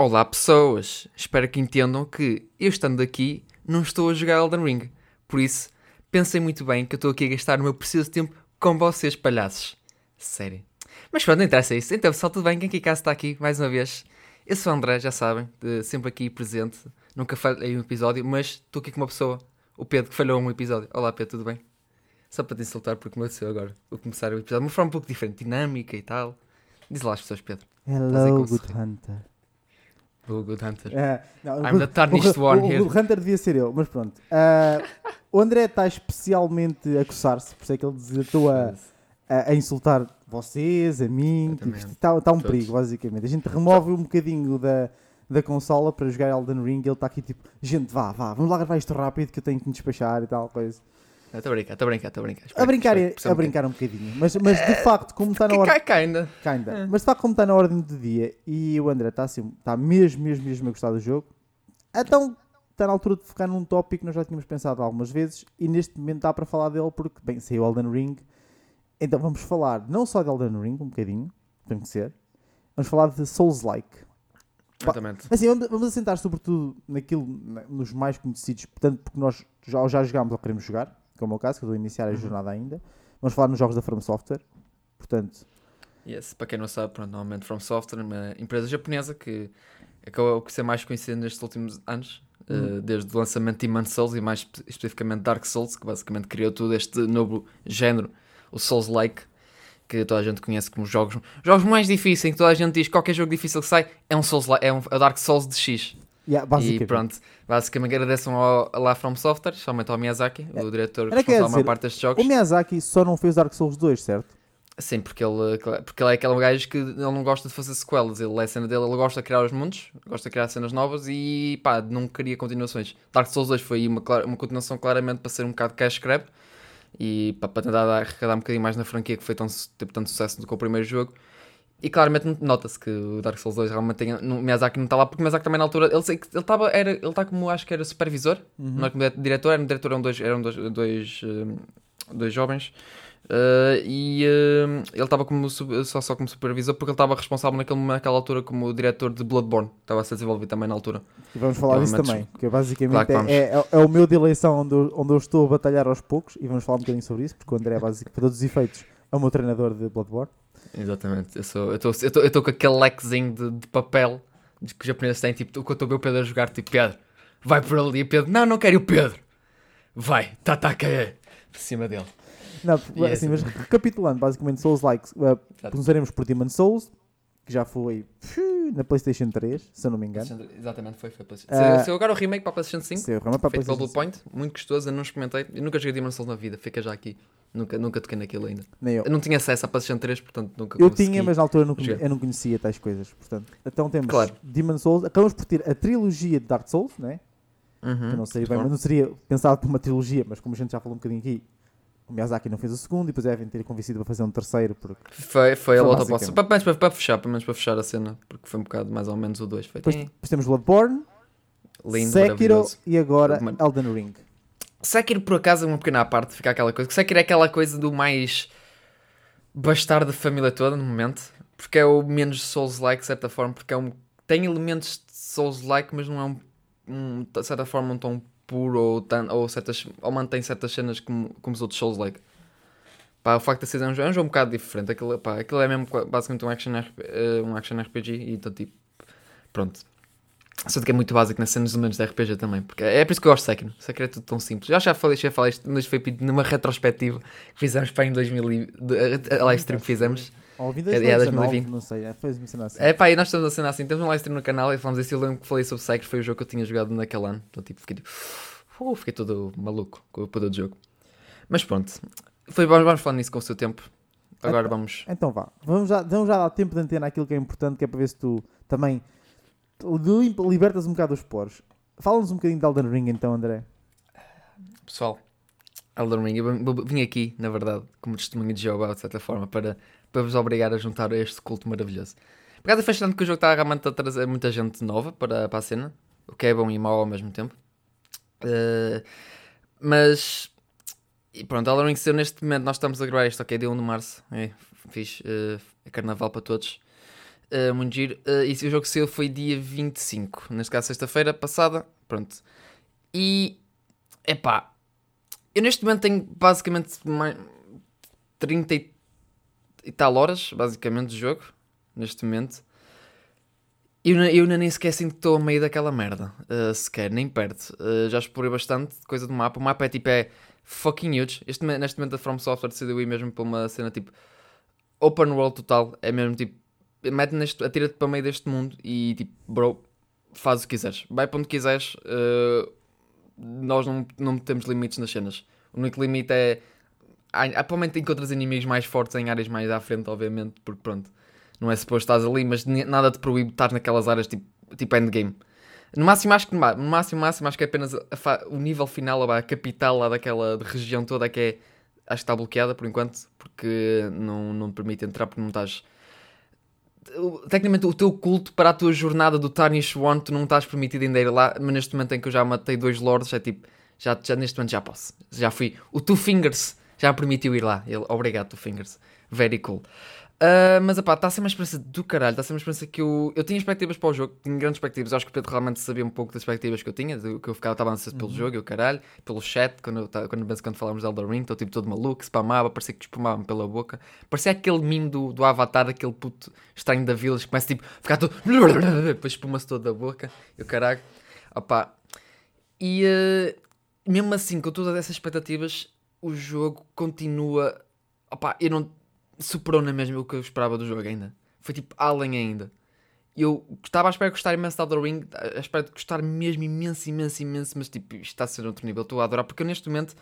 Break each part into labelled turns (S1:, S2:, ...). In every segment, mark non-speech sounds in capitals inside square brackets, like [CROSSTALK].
S1: Olá pessoas, espero que entendam que eu estando aqui não estou a jogar Elden Ring. Por isso, pensem muito bem que eu estou aqui a gastar o meu precioso tempo com vocês, palhaços. Sério. Mas pronto, não interessa isso. Então pessoal, tudo bem? Quem aqui está aqui mais uma vez? Eu sou o André, já sabem, de- sempre aqui presente. Nunca falhei um episódio, mas estou aqui com uma pessoa, o Pedro, que falhou um episódio. Olá Pedro, tudo bem? Só para te insultar porque começou agora. Vou começar o episódio de uma forma um pouco diferente, dinâmica e tal. Diz lá às pessoas, Pedro.
S2: Hello, Good Hunter.
S1: O Good Hunter.
S2: É, não, o
S1: I'm
S2: Good-
S1: the tarnished
S2: o,
S1: one
S2: o,
S1: here.
S2: O Good Hunter devia ser eu, mas pronto. Ah, o André está especialmente a coçar-se, por isso é que ele desatou a, a, a insultar vocês, a mim. Tipo, está, está um
S1: Todos.
S2: perigo, basicamente. A gente remove um bocadinho da, da consola para jogar Elden Ring ele está aqui tipo, gente, vá, vá, vamos lá gravar isto rápido que eu tenho que me despachar e tal, coisa.
S1: Estou a brincar, estou a brincar, estou a brincar.
S2: A brincar,
S1: Espero-
S2: é-
S1: espero
S2: a brincar um bocadinho, mas, mas de facto, como está na
S1: cai ainda.
S2: Kinda.
S1: É.
S2: Mas de facto, como está na ordem do dia e o André está assim, está mesmo, mesmo, mesmo a gostar do jogo, então está na altura de focar num tópico que nós já tínhamos pensado algumas vezes e neste momento dá para falar dele porque, bem, saiu Elden Ring. Então vamos falar não só de Elden Ring, um bocadinho, tem que ser, vamos falar de Souls-like.
S1: Exatamente.
S2: Assim, vamos, vamos assentar sobretudo naquilo, na- nos mais conhecidos, portanto, porque nós já, já jogámos ou queremos jogar, como é o caso, que eu estou a iniciar a
S1: Uhum.
S2: jornada ainda. Vamos falar nos jogos da From Software, portanto,
S1: Yes, para quem não sabe, pronto, normalmente From Software, uma empresa japonesa que acabou por ser mais conhecida nestes últimos anos,
S2: Uhum.
S1: eh, desde o lançamento de Demon Souls e mais espe- especificamente Dark Souls, que basicamente criou todo este novo género, o Souls-like, que toda a gente conhece como jogos, jogos mais difíceis, que toda a gente diz que qualquer jogo difícil que sai é um Souls é um é o Dark Souls de X.
S2: yeah,
S1: E
S2: basicamente.
S1: pronto, basicamente agradeçam ao, lá From Software, especialmente ao Miyazaki, o diretor
S2: Era
S1: responsável
S2: dizer,
S1: parte destes jogos.
S2: O Miyazaki só não fez Dark Souls 2, certo?
S1: Sim, porque ele, porque ele é aquele gajo que ele não gosta de fazer sequelas. Ele é a cena dele, ele gosta de criar os mundos, gosta de criar cenas novas e pá, não queria continuações. Dark Souls 2 foi uma, uma continuação claramente para ser um bocado cash grab e pá, para tentar dar, arrecadar um bocadinho mais na franquia que foi tão, teve tanto sucesso do que o primeiro jogo. E claramente nota-se que o Dark Souls 2 realmente tem. O Miyazaki não está lá, porque o Miyazaki também na altura. Ele estava. Era, ele está como acho que era supervisor, não é como dire- diretor, era um diretor, eram dois, eram dois, dois, hum, dois jovens. Uh, e uh, ele estava como só, só como supervisor porque ele estava responsável naquele, naquela altura como diretor de Bloodborne. Estava a ser desenvolvido também na altura.
S2: E vamos falar disso também, que basicamente
S1: Claro vamos.
S2: é, é, é o meu de eleição onde eu, onde eu estou a batalhar aos poucos e vamos falar um bocadinho sobre isso, porque o André é basicamente, para todos os efeitos, é o meu treinador de Bloodborne.
S1: Exatamente. Eu estou eu tô com aquele lequezinho de, de papel de que os japoneses têm, tipo, quando eu estou a ver o Pedro a jogar, tipo, Pedro, vai por ali. E Pedro, não, não quero o Pedro. Vai, tá, tataca por cima dele.
S2: Não,
S1: E é
S2: assim, mas
S1: assim.
S2: recapitulando, basicamente Souls Likes, uh, começaremos por Demon Souls, que já foi na PlayStation 3, se eu não me engano.
S1: Exatamente, foi. foi
S2: Ah,
S1: Saiu saiu agora o remake para a PlayStation 5.
S2: Saiu realmente para a
S1: Feito
S2: PlayStation
S1: Blue Point, muito gostoso, eu não experimentei. Eu nunca joguei Demon Souls na vida, fica já aqui. Nunca, nunca toquei naquilo ainda.
S2: 5. Nem eu.
S1: Eu não tinha acesso à PlayStation 3, portanto nunca
S2: Eu tinha, mas na altura eu não, conhe-
S1: jogar.
S2: eu não conhecia tais coisas. Portanto, então temos
S1: Claro.
S2: Demon Souls, acabamos por ter a trilogia de Dark Souls, né?
S1: Uhum,
S2: que não seria bem, mas não seria pensado por uma trilogia, mas como a gente já falou um bocadinho aqui, o Miyazaki não fez o segundo e depois devem ter convencido para fazer um terceiro, porque
S1: Foi, foi a
S2: Foi
S1: volta para, para, para, fechar, pelo menos para fechar a cena, porque foi um bocado mais ou menos o 2. Foi
S2: depois,
S1: "Eh,
S2: depois temos Bloodborne,
S1: lindo,
S2: Sekiro e agora. Elden Ring.
S1: Sekiro, por acaso, é uma pequena parte, fica aquela coisa. Sekiro é aquela coisa do mais bastardo da família toda, no momento, porque é o menos Souls-like, de certa forma, porque é um, tem elementos de Souls-like, mas não é um, um, de certa forma, um tom puro ou, tan, ou, certas, ou mantém certas cenas como, como os outros Souls-like. Pá, o facto de ser um jogo, é um jogo um bocado diferente. Aquilo, pá, aquilo é mesmo basicamente um action, eh, um action RPG e então tipo, pronto. Só que é muito básico nas cenas elementos de RPG também, porque é por isso que eu gosto de Sekiro. Sekiro é tudo tão simples. Eu já falei, já falei isto, mas foi numa retrospectiva que fizemos para em 2000 e- de- a live stream que fizemos.
S2: Ou em
S1: É, é
S2: 2019,
S1: 2020.
S2: não sei, é, foi uma cena assim.
S1: É pá, e nós estamos a cena assim, temos um live stream no canal e falamos isso. Eu lembro que falei sobre Sekiro, foi o jogo que eu tinha jogado naquele ano. Então tipo, fiquei tipo, uh, fiquei todo maluco com o poder do jogo. Mas pronto, foi, vamos, vamos falar nisso com o seu tempo. Agora
S2: Então-
S1: vamos.
S2: Então vá, vamos já, vamos já dar tempo de antena aquilo que é importante, que é para ver se tu também libertas um bocado os poros. Fala-nos um bocadinho de Elden Ring então, André.
S1: Pessoal, Elden Ring, eu vim- aqui, na verdade, como testemunho de Jeová, de certa forma, para, para vos obrigar a juntar a este culto maravilhoso. Por causa é fascinante que o jogo está realmente a trazer muita gente nova para, para a cena, o que é bom e mau ao mesmo tempo. Eh, mas, e pronto, Elden Ring saiu neste momento, nós estamos a gravar isto, ok, dia 1 de março, é, fiz, eh, é carnaval para todos. Uh, muito giro. Uh, e o jogo saiu foi dia 25, neste caso sexta-feira passada. Pronto. E. Epá. Eu neste momento tenho basicamente mais 30 e, e tal horas, basicamente, de jogo. Neste momento. Eu, eu nem sequer sinto que estou a meio daquela merda. Uh, sequer, nem perto. Uh, já explorei bastante coisa do mapa. O mapa é tipo é fucking huge. Este, neste momento a From Software decidiu ir mesmo para uma cena tipo open world total. É mesmo tipo, mete neste, atira-te para meio deste mundo e tipo, bro, faz o que quiseres. Vai para onde quiseres. Uh, nós não, não temos limites nas cenas. O único limite é. Há, atualmente encontras inimigos mais fortes em áreas mais à frente, obviamente, porque pronto não é suposto estás ali, mas nada te proíbe estar naquelas áreas tipo, tipo endgame. No máximo, acho que no máximo, máximo, acho que é apenas o nível final, a capital lá daquela região toda que é, acho que está bloqueada por enquanto, porque não, não te permite entrar porque não estás. Tecnicamente, o teu culto para a tua jornada do Tarnish One, tu não estás permitido ainda ir lá, mas neste momento em que eu já matei dois lords, é tipo, já, já neste momento já posso. Já fui. O Two Fingers já permitiu ir lá. Ele, obrigado, Two Fingers. Very cool. Uh, mas está a ser uma experiência do caralho. Está a ser uma experiência que eu. Eu tinha expectativas para o jogo, tinha grandes expectativas. Acho que o Pedro realmente sabia um pouco das expectativas que eu tinha, do, que eu ficava, estava ansioso pelo uhum. jogo, eu caralho, pelo chat, quando, eu, quando, quando falámos de Elder Ring, estou tipo todo maluco, spamava, parecia que espumava-me pela boca. Parecia aquele meme do, do Avatar, aquele puto estranho da Village que começa tipo a ficar todo. [LAUGHS] depois espuma-se todo da boca, eu caralho. Opa. E uh, mesmo assim, com todas essas expectativas, o jogo continua. Opa, eu não superou na mesma o que eu esperava do jogo ainda. Foi tipo além ainda. Eu estava à espera de gostar imenso de Elder Ring, à espera de gostar mesmo imenso, imenso, imenso, mas tipo, isto está a ser outro nível. Estou a adorar, porque eu, neste momento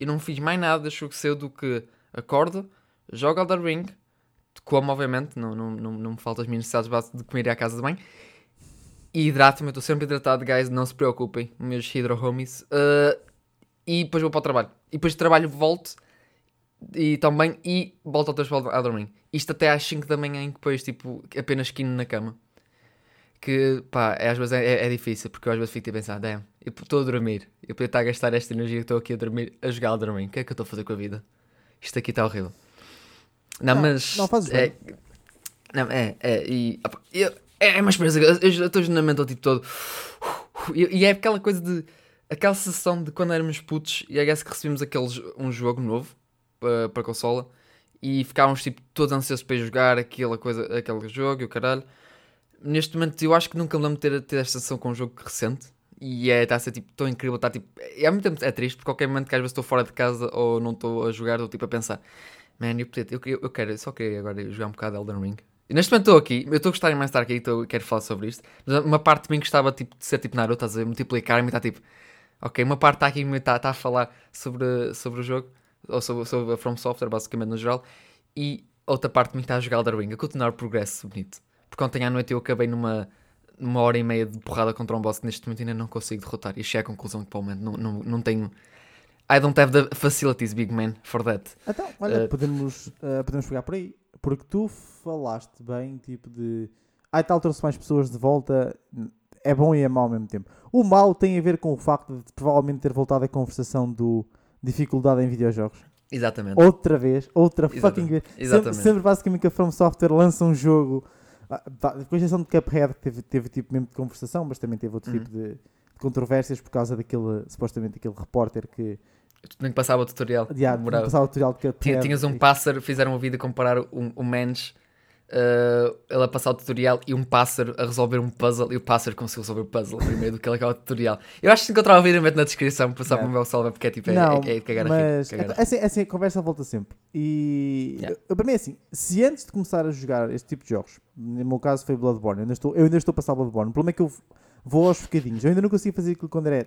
S1: eu não fiz mais nada, deixou que seu do que acordo, jogo Elder Ring, como obviamente, não, não, não, não me faltam as minhas necessidades básicas de comer e à casa de banho. E hidrato-me, estou sempre hidratado, guys, não se preocupem, meus hydro homies. Uh, e depois vou para o trabalho. E depois de trabalho volto e também e volto outra vez a dormir. Isto até às 5 da manhã, em que depois, tipo, apenas esquino na cama. Que, pá, é, às vezes é, é, é, difícil, porque eu às vezes fico a pensar, damn, eu estou a dormir, eu podia estar a gastar esta energia que estou aqui a dormir, a jogar a dormir. O que é que eu estou a fazer com a vida? Isto aqui está horrível. Não, não mas.
S2: Não fazes
S1: é,
S2: bem.
S1: Não, é, é, e. Opa, eu, é, é uma experiência, eu estou genuinamente tipo todo. E, e é aquela coisa de. Aquela sensação de quando éramos putos e é que recebemos aqueles, um jogo novo para, para consola e ficávamos tipo todos ansiosos para jogar aquela coisa, aquele jogo e o caralho. Neste momento eu acho que nunca me lembro de ter, ter esta sensação com um jogo recente e é, está a ser tipo tão incrível, está tipo. É, muito tempo é triste, porque qualquer momento que às vezes estou fora de casa ou não estou a jogar, estou tipo a pensar, man, eu, eu, eu, eu quero, só queria agora jogar um bocado Elden Ring. Neste momento estou aqui, eu estou a gostar mais de estar aqui, quero falar sobre isto. Mas uma parte de mim gostava tipo, de ser tipo Naruto, estás a multiplicar-me e está tipo, ok, uma parte está aqui está, está a falar sobre, sobre o jogo ou sobre, sobre a From Software, basicamente no geral, e outra parte está a jogar Elder Ring, a continuar o progresso bonito. Porque ontem à noite eu acabei numa, numa hora e meia de porrada contra um boss que neste momento ainda não consigo derrotar. E é a conclusão que, para o momento, não, não, não tenho. I don't have the facilities, big man, for that.
S2: Então, olha, uh, podemos, uh, podemos pegar por aí. Porque tu falaste bem, tipo de. Ai tal, trouxe mais pessoas de volta. É bom e é mau ao mesmo tempo. O mal tem a ver com o facto de provavelmente ter voltado a conversação do dificuldade em videojogos.
S1: Exatamente.
S2: Outra vez, outra Exatamente. fucking vez. Exatamente. Sempre, sempre basicamente que a From Software lança um jogo. Ah, com exceção de Cuphead, teve, teve tipo mesmo de conversação, mas também teve outro uhum. tipo de, de, controvérsias por causa daquele, supostamente, aquele repórter que.
S1: Nem passava o tutorial.
S2: Yeah, passava o tutorial de Cuphead.
S1: Tinhas um pássaro, fizeram um vídeo comparar um, um Mans uh, ele a passar o tutorial e um pássaro a resolver um puzzle e o pássaro conseguiu resolver o puzzle primeiro do que ele acaba o tutorial. Eu acho que encontrar o vídeo na descrição para passar para o meu salva porque é tipo, é,
S2: não,
S1: é, é, cagar
S2: mas a rir. Assim, assim, a conversa volta sempre. E yeah. eu, para mim é assim, se antes de começar a jogar este tipo de jogos, no meu caso foi Bloodborne, eu ainda estou, eu ainda estou a passar Bloodborne, o problema é que eu vou aos bocadinhos, eu ainda não consigo fazer aquilo que o André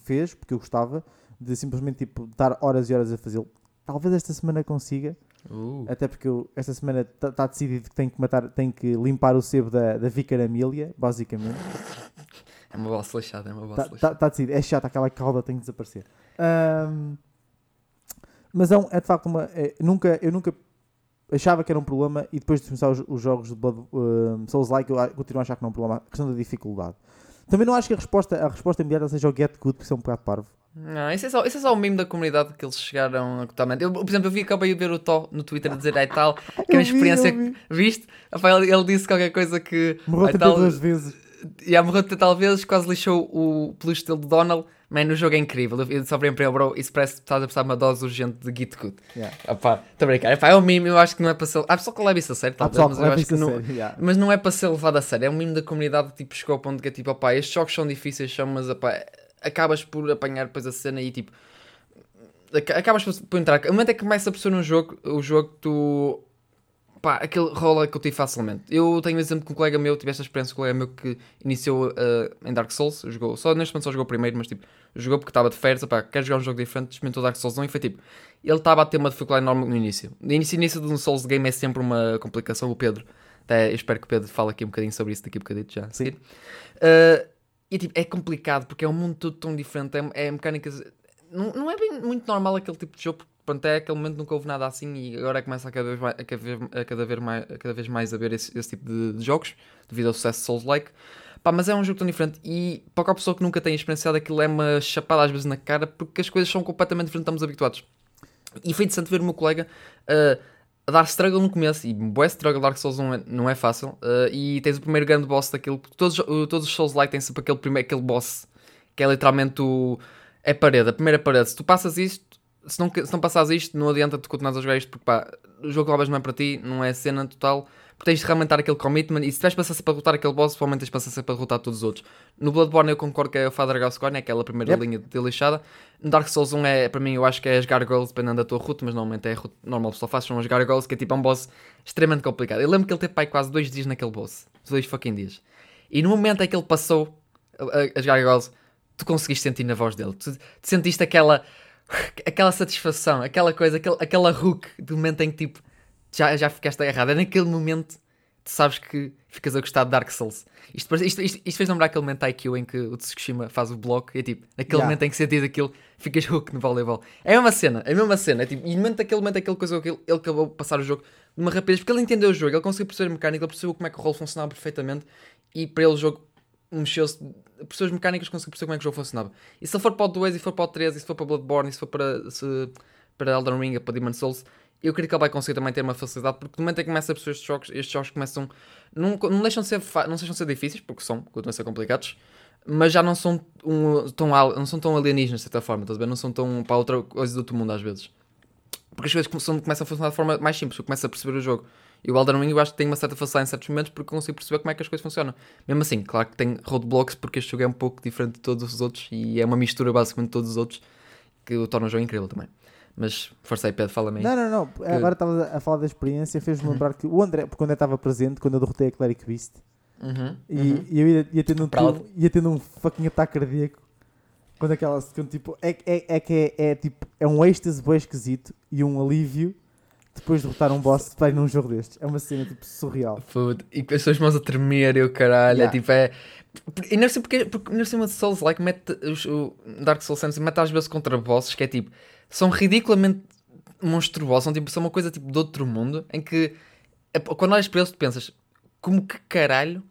S2: fez, porque eu gostava de simplesmente tipo, estar horas e horas a fazê-lo. Talvez esta semana consiga, Uh. Até porque eu, esta semana está tá decidido que tenho que matar, tenho que limpar o sebo da, da Vicar Amelia, basicamente.
S1: É uma bola lixada, é uma bola
S2: Está tá, tá decidido, é chato, aquela cauda tem que desaparecer. Um, mas é, um, é de facto uma. É, nunca, eu nunca achava que era um problema e depois de começar os, os jogos de Blood, uh, Souls Like eu continuo a achar que não é um problema. A questão da dificuldade. Também não acho que a resposta, a resposta imediata seja o Get Good, porque isso é um bocado parvo.
S1: Não, isso é, só, isso é só o meme da comunidade que eles chegaram a totalmente. Eu, por exemplo, eu vi, acabei de ver o Tó no Twitter a dizer ai tal, [LAUGHS] que é uma
S2: vi,
S1: experiência.
S2: eu vi.
S1: Viste? Epá, ele, ele disse qualquer coisa que.
S2: Morreu
S1: tal,
S2: 32 vezes.
S1: E a morreu tal vezes, quase lixou o peluche dele de Donald. Man, o jogo é incrível. Eu Brian para ele, bro, isso parece que estás a precisar de uma dose urgente de Git Good.
S2: Yeah.
S1: Estou a brincar. Epá, é um meme, eu acho que não é para ser. Há pessoal que leva isso a sério, talvez, mas
S2: que
S1: eu acho que não.
S2: yeah.
S1: Mas não é para ser levado a sério, é um mimo da comunidade que tipo, chegou ao ponto que é tipo, opá, estes jogos são difíceis, são, mas opá, acabas por apanhar depois a cena e tipo, aca- acabas por, entrar. O momento é que começa a perceber um jogo, o jogo tu. Pá, aquele rola que eu tive facilmente. Eu tenho um exemplo com um colega meu, tive esta experiência com um colega meu que iniciou eh, em Dark Souls, jogou, só neste momento só jogou o primeiro, mas tipo, jogou porque estava de férias, opá, quer jogar um jogo diferente, experimentou Dark Souls 1 e foi tipo, ele estava a ter uma dificuldade enorme no início. No início, início de um Souls game é sempre uma complicação, o Pedro. Até eu espero que o Pedro fale aqui um bocadinho sobre isso daqui a bocadito já. a seguir. Uh, e tipo, é complicado porque é um mundo todo tão diferente, é, é mecânicas. Não, não é bem muito normal aquele tipo de jogo, porque pronto, é aquele momento nunca houve nada assim e agora começa a cada vez mais a cada vez, a cada vez mais, a cada vez mais a ver esse, esse tipo de, de jogos devido ao sucesso de Souls-like. Pá, mas é um jogo tão diferente e para qualquer pessoa que nunca tenha experienciado aquilo é uma chapada às vezes na cara porque as coisas são completamente diferentes, estamos habituados. E foi interessante ver o meu colega uh, dar struggle no começo. E boé struggle Dark Souls 1 é- não é fácil. uh, e tens o primeiro grande boss porque Todos, todos os Souls like têm sempre aquele, primeiro, aquele boss que é literalmente o. É parede, a primeira parede. Se tu passas isto, se não, se não passares isto, não adianta tu continuares a jogar isto porque pá, o jogo talvez não é para ti, não é cena total. Porque tens de realmente dar aquele commitment e se tiveres paciência para derrotar aquele boss, provavelmente tens paciência para derrotar todos os outros. No Bloodborne eu concordo que é o Father Gascoigne, é aquela primeira
S2: Yep.
S1: linha de lixada. No Dark Souls 1 é, para mim, eu acho que é as Gargoyles, dependendo da tua route, mas normalmente é a route normal que só faz, são as Gargoyles, que é tipo um boss extremamente complicado. Eu lembro que ele teve pai quase dois dias naquele boss. Dois fucking dias. E no momento em que ele passou as Gargoyles, tu conseguiste sentir na voz dele. Tu, tu sentiste aquela, [LAUGHS] aquela satisfação, aquela coisa, aquele, aquela hook do momento em que tipo já, já ficaste agarrado. É naquele momento tu sabes que ficas a gostar de Dark Souls. Isto, isto, isto, isto fez lembrar aquele momento IQ em que o Tsushima faz o bloco e é tipo, naquele
S2: Yeah.
S1: momento em que sentis aquilo, ficas hook no voleibol. É a mesma cena, é a mesma cena. É tipo, e no momento daquele momento, aquele coisa, ele, ele acabou de passar o jogo de uma rapidez, porque ele entendeu o jogo, ele conseguiu perceber a mecânica, ele percebeu como é que o rolo funcionava perfeitamente e para ele o jogo mexeu-se, por suas mecânicas conseguiu perceber como é que o jogo funcionava. E se ele for para o 2, e for para o 3, e se for para Bloodborne, e se for para, se, para Elden Ring, para Demon Souls, eu acredito que ele vai conseguir também ter uma facilidade, porque no momento em que começa a perceber estes jogos, estes jogos começam, não, não, deixam de ser, não deixam de ser difíceis, porque são, continuam a ser complicados, mas já não são, um, tão, não são tão alienígenas, de certa forma, estás a ver? Não são tão para outra coisa do outro mundo, às vezes. Porque as coisas começam, começam a funcionar de forma mais simples, eu começo a perceber o jogo. E o Elden Ring eu acho que tem uma certa facilidade em certos momentos porque consigo perceber como é que as coisas funcionam. Mesmo assim, claro que tem roadblocks porque este jogo é um pouco diferente de todos os outros e é uma mistura basicamente de todos os outros que o torna o jogo incrível também. Mas força aí, Pedro, fala-me aí.
S2: Não, não, não. Agora estavas a falar da experiência, fez-me
S1: Uhum.
S2: lembrar que o André, porque o André estava presente quando eu derrotei a Cleric Beast
S1: Uhum,
S2: e,
S1: uhum.
S2: e eu ia, ia, tendo um, tu- ia tendo um fucking ataque cardíaco. Quando aquela. Quando, tipo, é, é, é que é, é, tipo, é um êxtase bem esquisito e um alívio depois de derrotar um boss ir num jogo destes. É uma cena tipo surreal.
S1: Food. E com as suas mãos a tremer e o caralho.
S2: Yeah.
S1: É tipo, é. E não sei porque, porque não sei uma Souls like mete os- o Dark Souls Sense mete às vezes contra bosses que é tipo, são ridiculamente monstruosos, são tipo, são uma coisa tipo de outro mundo em que é, quando olhas para eles tu pensas, como que caralho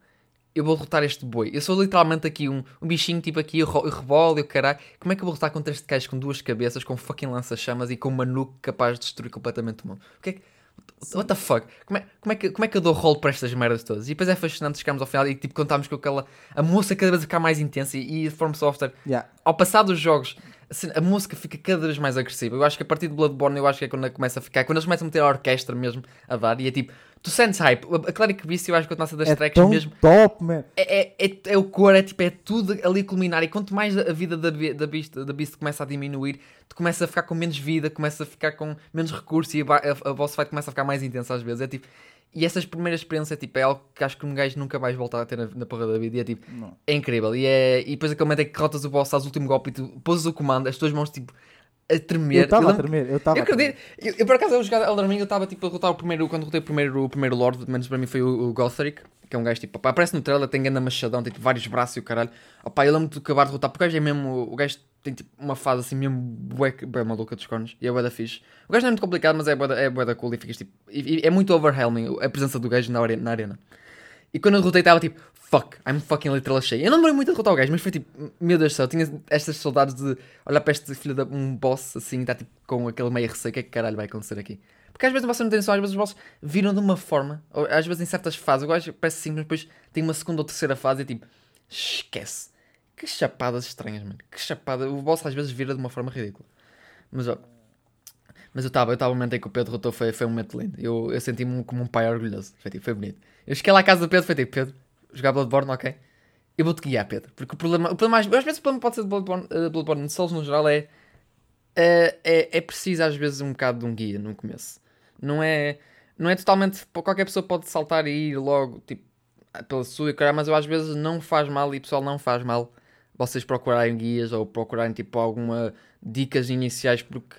S1: eu vou derrotar este boi? Eu sou literalmente aqui um, um bichinho tipo aqui, eu, eu rebolo e o caralho. Como é que eu vou lutar contra este gajo com duas cabeças, com fucking lança-chamas e com uma nuke capaz de destruir completamente o mundo? O que é que. What the fuck? Como é, como, é que, como é que eu dou rolo para estas merdas todas? E depois é fascinante chegarmos ao final e tipo contarmos com aquela. A música cada vez ficar mais intensa e, e a From Software
S2: Yeah.
S1: ao passar dos jogos, a música fica cada vez mais agressiva. Eu acho que a partir de Bloodborne, eu acho que é quando começa a ficar, quando eles começam a meter a orquestra mesmo a dar, e é tipo, tu sentes hype. A Cleric Beast, eu acho que a nossa das
S2: É
S1: tracks
S2: tão
S1: mesmo.
S2: top, man.
S1: É, é, é, é o cor, é tipo, é tudo ali culminar. E quanto mais a vida da, da, Beast, da Beast começa a diminuir, tu começa a ficar com menos vida, começa a ficar com menos recurso e a, a, a boss fight começa a ficar mais intensa às vezes. É tipo, e essas primeiras experiências é tipo, é algo que acho que um gajo nunca mais volta a ter na, na porra da vida. E é tipo,
S2: Não.
S1: é incrível. E, é, e depois aquele momento é que derrotas o boss, fazes o último golpe e tu pôs o comando, as tuas mãos tipo a tremer.
S2: Eu estava a tremer, eu estava
S1: eu acredito. Eu, eu, por acaso, eu jogar Elden Ring, eu estava tipo a derrotar o primeiro. Quando derrotei o primeiro, o primeiro Lord, menos para mim foi o, o Gothric, que é um gajo tipo. pá, aparece no trailer, tem grande machadão, tem tipo, vários braços e o caralho. Opá, eu lembro de acabar de derrotar, porque o gajo é mesmo. O gajo tem tipo uma fase assim mesmo bué, bué maluca dos cornos. E é bué da fixe. O gajo não é muito complicado, mas é bué da, é bué da cool e ficas tipo. e- e é muito overwhelming a presença do gajo na, are- na arena. E quando eu derrotei, estava tipo, fuck, I'm fucking literal cheio. Eu não demorei muito a derrotar o gajo, mas foi tipo, meu Deus do céu, tinha estas saudades de olhar para este filho de um boss assim, está tipo com aquele meio receio, o que é que caralho vai acontecer aqui? Porque às vezes vocês não têm noção, às vezes os bosses viram de uma forma, ou às vezes em certas fases, o parece simples, depois tem uma segunda ou terceira fase e tipo, esquece. Que chapadas estranhas, mano. Que chapada. O boss às vezes vira de uma forma ridícula. Mas ó. Mas eu estava, eu estava o momento em que o Pedro derrotou, foi, foi um momento lindo. Eu, eu senti-me como um pai orgulhoso. Foi, tipo, foi bonito. Eu cheguei lá à casa do Pedro, foi tipo, Pedro, jogar Bloodborne, ok? Eu vou-te guiar, Pedro. Porque o problema, o problema às, às vezes o problema pode ser de Bloodborne, uh, Bloodborne de Souls no geral é, é, é, é preciso às vezes um bocado de um guia no começo. Não é, não é totalmente, qualquer pessoa pode saltar e ir logo, tipo, pela sua, mas eu às vezes não faz mal e o pessoal não faz mal vocês procurarem guias ou procurarem tipo alguma dicas iniciais porque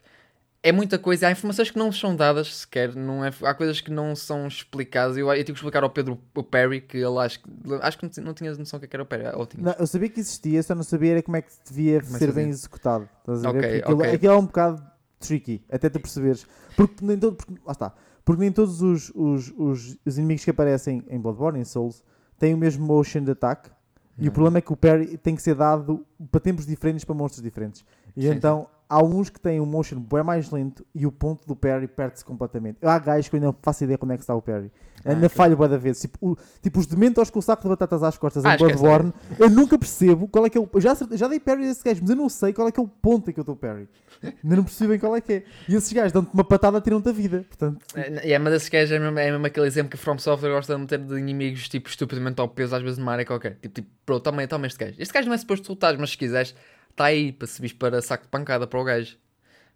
S1: é muita coisa, há informações que não são dadas sequer, não é, há coisas que não são explicadas. Eu, eu tive que explicar ao Pedro o Perry, que ele acho, acho que não, não tinha noção do que era o Perry.
S2: Não, eu sabia que existia, só não sabia como é que devia como é ser bem executado. Estás a ver?
S1: Okay,
S2: aquilo,
S1: okay.
S2: aquilo é um bocado tricky, até tu perceberes. Porque nem, todo, porque, lá está, porque nem todos os, os, os, os inimigos que aparecem em Bloodborne, em Souls, têm o mesmo motion de ataque. E o uhum. problema é que o parry tem que ser dado para tempos diferentes para monstros diferentes. E sim, então sim. Há uns que têm um motion bem mais lento e o ponto do parry perde-se completamente. Há gajos que eu ainda não faço ideia como é que está o parry. Ah, ainda okay. falho boa da vez. Tipo, o, tipo os dementos com o saco de batatas às costas ah, em Bloodborne, eu nunca percebo qual é que é o. Já, já dei parry a esse gajo, mas eu não sei qual é que é o ponto em que eu estou parry. Ainda não percebo bem qual é que é. E esses gajos dão-te uma patada tiram-te a vida. Portanto...
S1: É, é, mas esses gajos é mesmo, é mesmo aquele exemplo que From Software gosta de meter de inimigos tipo estupidamente ao peso, às vezes numa área qualquer. Tipo, tipo pronto, toma, toma este gajo. Este gajo não é suposto lutares, mas se quiseres, está aí para subir para saco de pancada para o gajo.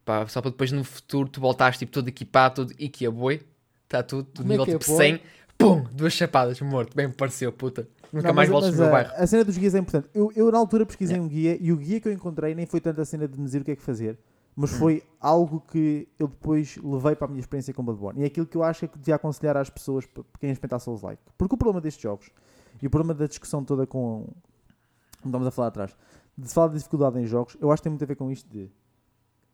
S1: Pá, só para depois no futuro tu voltares tipo todo equipado, todo Ikea Boy. Está tudo, tudo nível é tipo é 100 pum, duas chapadas, morto. Bem me pareceu, puta. Nunca não, mais voltes no meu bairro.
S2: A cena dos guias é importante. Eu, eu na altura pesquisei yeah. um guia e o guia que eu encontrei nem foi tanto a cena de me dizer o que é que fazer, mas hum. foi algo que eu depois levei para a minha experiência com Bloodborne. E é aquilo que eu acho é que devia aconselhar às pessoas para quem experimentar Souls-like. Porque o problema destes jogos e o problema da discussão toda com. Como estamos a falar atrás, de se falar de dificuldade em jogos, eu acho que tem muito a ver com isto de. Um,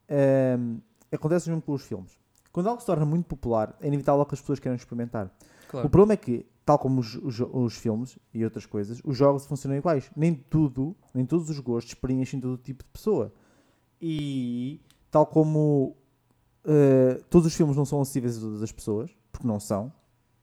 S2: ehm, acontece mesmo com os filmes. Quando algo se torna muito popular, é inevitável que as pessoas queiram experimentar. Claro. O problema é que, tal como os, os, os, filmes e outras coisas, os jogos funcionam iguais. Nem tudo, nem todos os gostos preenchem todo tipo de pessoa. E tal como uh, todos os filmes não são acessíveis a todas as pessoas, porque não são,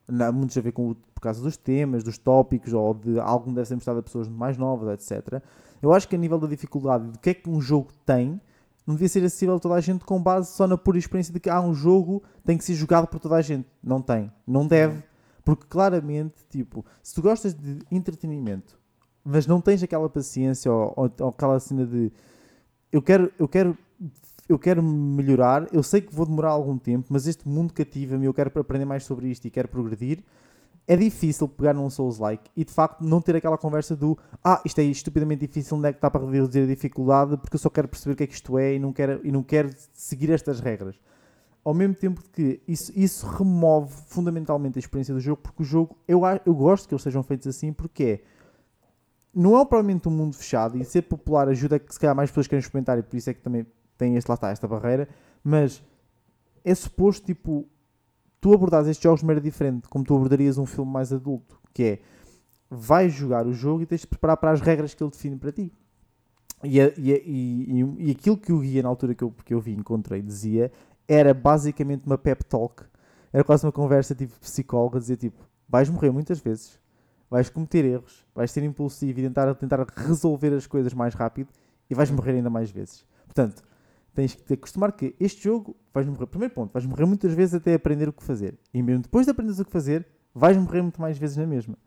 S2: há muito a ver com por causa dos temas, dos tópicos, ou de algo que deve ser mostrado a pessoas mais novas, etc. Eu acho que a nível da dificuldade do que é que um jogo tem, não devia ser acessível a toda a gente com base só na pura experiência de que há um jogo tem que ser jogado por toda a gente. Não tem. Não deve. Porque claramente, tipo, se tu gostas de entretenimento, mas não tens aquela paciência ou, ou, ou aquela cena de eu quero, eu quero eu quero melhorar, eu sei que vou demorar algum tempo, mas este mundo cativa-me, eu quero aprender mais sobre isto e quero progredir. É difícil pegar num Souls-like e de facto não ter aquela conversa do ah, isto é estupidamente difícil, onde é que está para reduzir a dificuldade? Porque eu só quero perceber o que é que isto é e não quero, e não quero seguir estas regras. Ao mesmo tempo que isso, isso remove fundamentalmente a experiência do jogo, porque o jogo, eu, eu gosto que eles sejam feitos assim, porque é, não é propriamente um mundo fechado e ser popular ajuda a que se calhar mais pessoas queiram experimentar e por isso é que também tem este, lá está, esta barreira, mas é suposto, tipo, tu abordares estes jogos de maneira diferente, como tu abordarias um filme mais adulto, que é, vais jogar o jogo e tens de preparar para as regras que ele define para ti. E, e, e, e, aquilo que o guia na altura que eu, que eu vi encontrei dizia era basicamente uma pep talk. Era quase uma conversa tipo psicóloga, dizer tipo, vais morrer muitas vezes, vais cometer erros, vais ser impulsivo e tentar, tentar resolver as coisas mais rápido e vais morrer ainda mais vezes. Portanto, tens que te acostumar que este jogo vais morrer. Primeiro ponto, vais morrer muitas vezes até aprender o que fazer. E mesmo depois de aprenderes o que fazer, vais morrer muito mais vezes na mesma.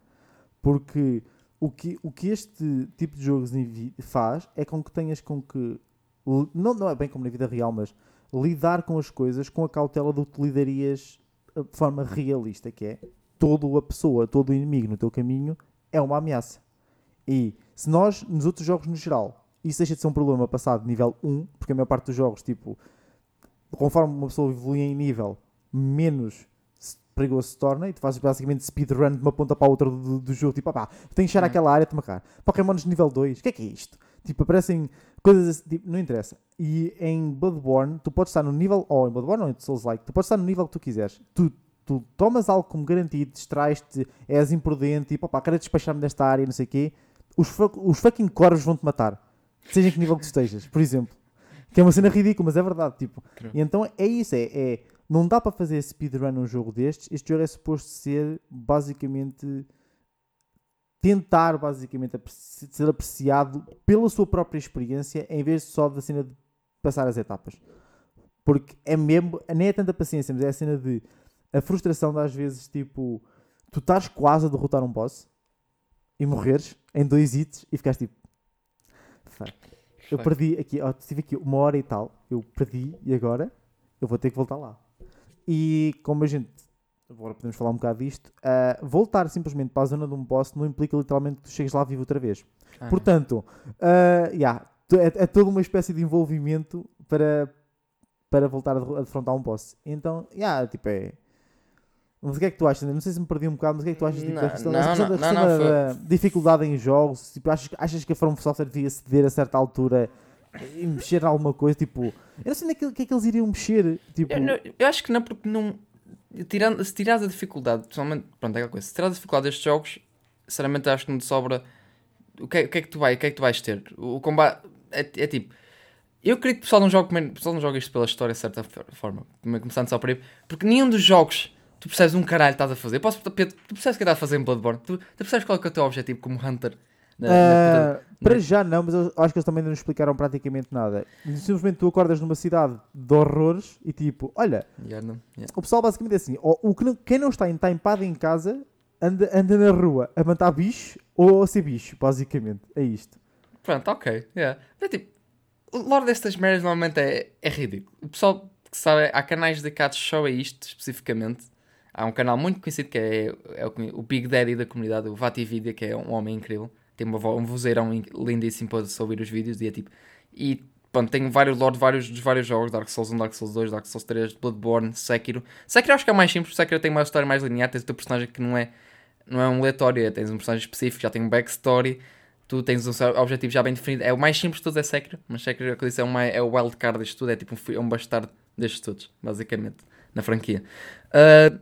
S2: Porque o que, o que este tipo de jogos faz é com que tenhas com que. Não, não é bem como na vida real, mas lidar com as coisas com a cautela do que lidarias eh, de forma realista, que é toda a pessoa, todo o inimigo no teu caminho é uma ameaça. E se nós, nos outros jogos no geral, isso deixa de ser um problema passado de nível 1, porque a maior parte dos jogos, tipo, conforme uma pessoa evolui em nível, menos perigoso se torna e tu fazes basicamente speedrun de uma ponta para a outra do, do jogo, tipo, ah pá, tem que chegar àquela área, te macar. Pokémon de nível 2, o que é que é isto? Tipo, aparecem coisas assim, tipo, não interessa. E em Bloodborne, tu podes estar no nível, ou em Bloodborne ou em Souls-like, tu podes estar no nível que tu quiseres. Tu tu tomas algo como garantido, distrais-te, és imprudente, e pá, quero despachar-me desta área, não sei o quê, os, os fucking corvos vão-te matar. Seja em que nível que tu estejas, por exemplo. Que é uma cena ridícula, mas é verdade, tipo. E então é isso, é, é- não dá para fazer speedrun num jogo destes. Este jogo é suposto ser basicamente tentar basicamente ser apreciado pela sua própria experiência em vez só da cena de passar as etapas. Porque é mesmo, nem é tanta paciência, mas é a cena de a frustração de às vezes, tipo, tu estás quase a derrotar um boss e morreres em dois hits e ficaste tipo, Eu perdi aqui, ó, tive aqui uma hora e tal, eu perdi e agora eu vou ter que voltar lá. E como a gente, agora podemos falar um bocado disto, ah, voltar simplesmente para a zona de um boss não implica literalmente que tu chegues lá vivo outra vez.
S1: Ah.
S2: Portanto, ah, yeah, é, é toda uma espécie de envolvimento para, para voltar a defrontar um boss. Então, yeah, tipo, é. Mas o que é que tu achas? Não sei se me perdi um bocado, mas o que é que tu achas tipo,
S1: Não,
S2: da questão,
S1: não,
S2: questão
S1: não,
S2: da,
S1: não,
S2: questão
S1: não,
S2: da- da dificuldade em jogos? Tipo, achas, achas que a From Software devia ceder a certa altura e mexer alguma coisa? Tipo, eu não sei naquilo, o que é que eles iriam mexer. Tipo,
S1: Eu, não- eu acho que não, porque não. Tirando, se tirares a dificuldade, pessoalmente, pronto, é aquela coisa. Se tirares a dificuldade destes jogos, sinceramente acho que não te sobra. O que, é, o que é que tu vai, o que é que tu vais ter? O, o combate é, é tipo. Eu queria que o pessoal não jogue, primeiro- o pessoal não jogue isto pela história de certa for- forma, come- começando só por aí, porque nenhum dos jogos tu percebes um caralho que estás a fazer. Posso, Pedro, tu percebes o que estás a fazer em Bloodborne? Tu, tu percebes qual é, é o teu objetivo como Hunter? Na- na-
S2: Ah, para já não, mas eu acho que eles também não nos explicaram praticamente nada. Simplesmente tu acordas numa cidade de horrores e tipo, olha,
S1: Yeah, não, yeah.
S2: o pessoal basicamente é assim: o que não- quem não está está em casa anda, anda na rua a matar bicho ou a ser bicho, basicamente. É isto.
S1: Pronto, ok. Yeah. É tipo, o lore destas merdas normalmente é, é ridículo. O pessoal que sabe, há canais dedicados só a isto especificamente. Há um canal muito conhecido que é, é o, o Big Daddy da comunidade, o Vatividia, que é um homem incrível. Tem uma, vo- um vozeirão in- lindíssimo para se ouvir os vídeos e é tipo. E pronto, tem vários lore de vários, dos vários jogos: Dark Souls 1, Dark Souls 2, Dark Souls 3, Bloodborne, Sekiro. Sekiro acho que é mais simples, Sekiro tem uma história mais linear, tens o teu personagem que não é, não é um aleatório, é- tens um personagem específico, já tem um backstory tu tens um objetivo já bem definido. É o mais simples de todos, é Sekiro, mas Sekiro é o eu disse, é, uma, é o wildcard disto tudo, é tipo um, é um bastardo destes todos, basicamente, na franquia. Ah,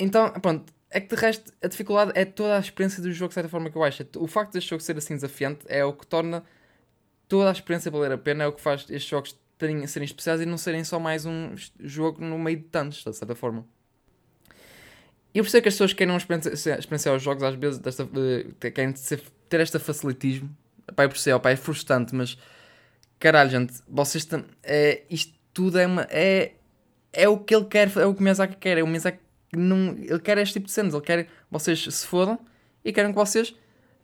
S1: então, pronto, é que de resto a dificuldade é toda a experiência do jogo, de certa forma que eu acho. O facto deste jogo ser assim desafiante é o que torna toda a experiência valer a pena, é o que faz estes jogos terem, serem especiais e não serem só mais um jogo no meio de tantos, de certa forma. Eu percebo que as pessoas queiram experienciar, os jogos às vezes, desta, eh, querem ter este facilitismo. Pá, eu percebo, pá, é frustrante, mas caralho, gente, vocês é, isto tudo é uma. É, é o que ele quer, é o que o Miyazaki quer. É o Miyazaki não. Ele quer este tipo de cenas, ele quer que vocês se fodam e querem que vocês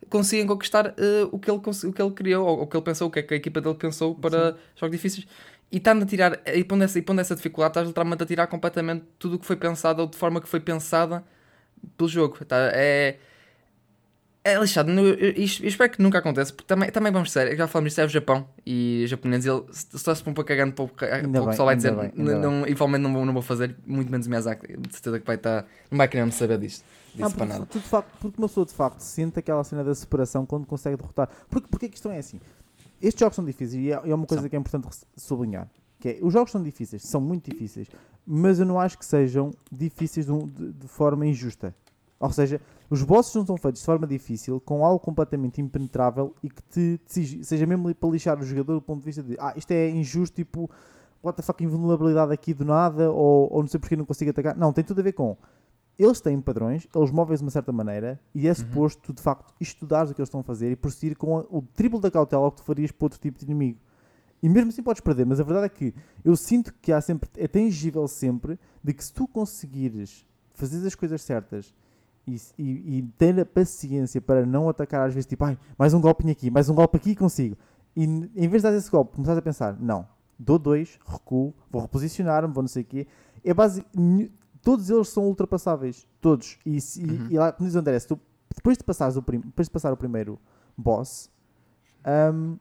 S1: consigam conquistar eh, o, que ele, o que ele criou, ou o que ele pensou, o que, é que a equipa dele pensou para jogos difíceis. E está a tirar, e pondo, essa, e pondo essa dificuldade, estás literalmente a tirar completamente tudo o que foi pensado ou de forma que foi pensada pelo jogo. Tá? É, é lixado. No- Eu, eu- eu espero que nunca aconteça, porque também, também vamos ser, já falamos disso, é o Japão e os japoneses, ele se só se põe para cagando para o para o pessoal vai dizer,
S2: bem,
S1: não, igualmente não vou, não vou fazer, muito menos Miyazaki, de certeza que vai estar, não vai querer me saber disto, disso
S2: Ah,
S1: para
S2: porque,
S1: nada.
S2: tu, de facto, porque uma pessoa de facto sente aquela cena da separação quando consegue derrotar. Porque, porque a questão é assim: estes jogos são difíceis e é, é uma coisa
S1: São.
S2: que é importante sublinhar. Que é, os jogos são difíceis, são muito difíceis, mas eu não acho que sejam difíceis de, de- de forma injusta. Ou seja, os bosses não são feitos de forma difícil, com algo completamente impenetrável e que te, te seja mesmo para lixar o jogador do ponto de vista de ah, isto é injusto, tipo, what the fuck, invulnerabilidade aqui do nada, ou, ou não sei porque não consigo atacar. Não, tem tudo a ver com eles têm padrões, eles movem-se de uma certa maneira e é suposto tu de facto estudares o que eles estão a fazer e prosseguir com a- o triplo da cautela que tu farias para outro tipo de inimigo. E mesmo assim podes perder, mas a verdade é que eu sinto que há sempre, é tangível sempre de que se tu conseguires fazer as coisas certas e, e, e ter a paciência para não atacar às vezes tipo, ai, mais um golpinho aqui, mais um golpe aqui e consigo. E em vez de dar esse golpe, começares a pensar, não, dou dois, recuo, vou reposicionar-me, vou não sei o quê. É base, todos eles são ultrapassáveis, todos. E, se-
S1: Uhum.
S2: e lá, como diz o André, se tu, depois, de passares o prim, depois de passar o primeiro boss, hum,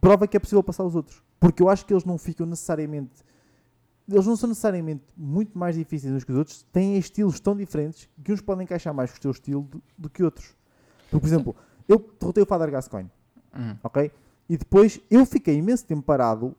S2: prova que é possível passar os outros. Porque eu acho que eles não ficam necessariamente. Eles não são necessariamente muito mais difíceis uns que os outros, têm estilos tão diferentes que uns podem encaixar mais com o seu estilo do, do que outros. Porque, por exemplo, eu derrotei o Father Gascoigne,
S1: Uhum.
S2: ok? E depois eu fiquei imenso tempo parado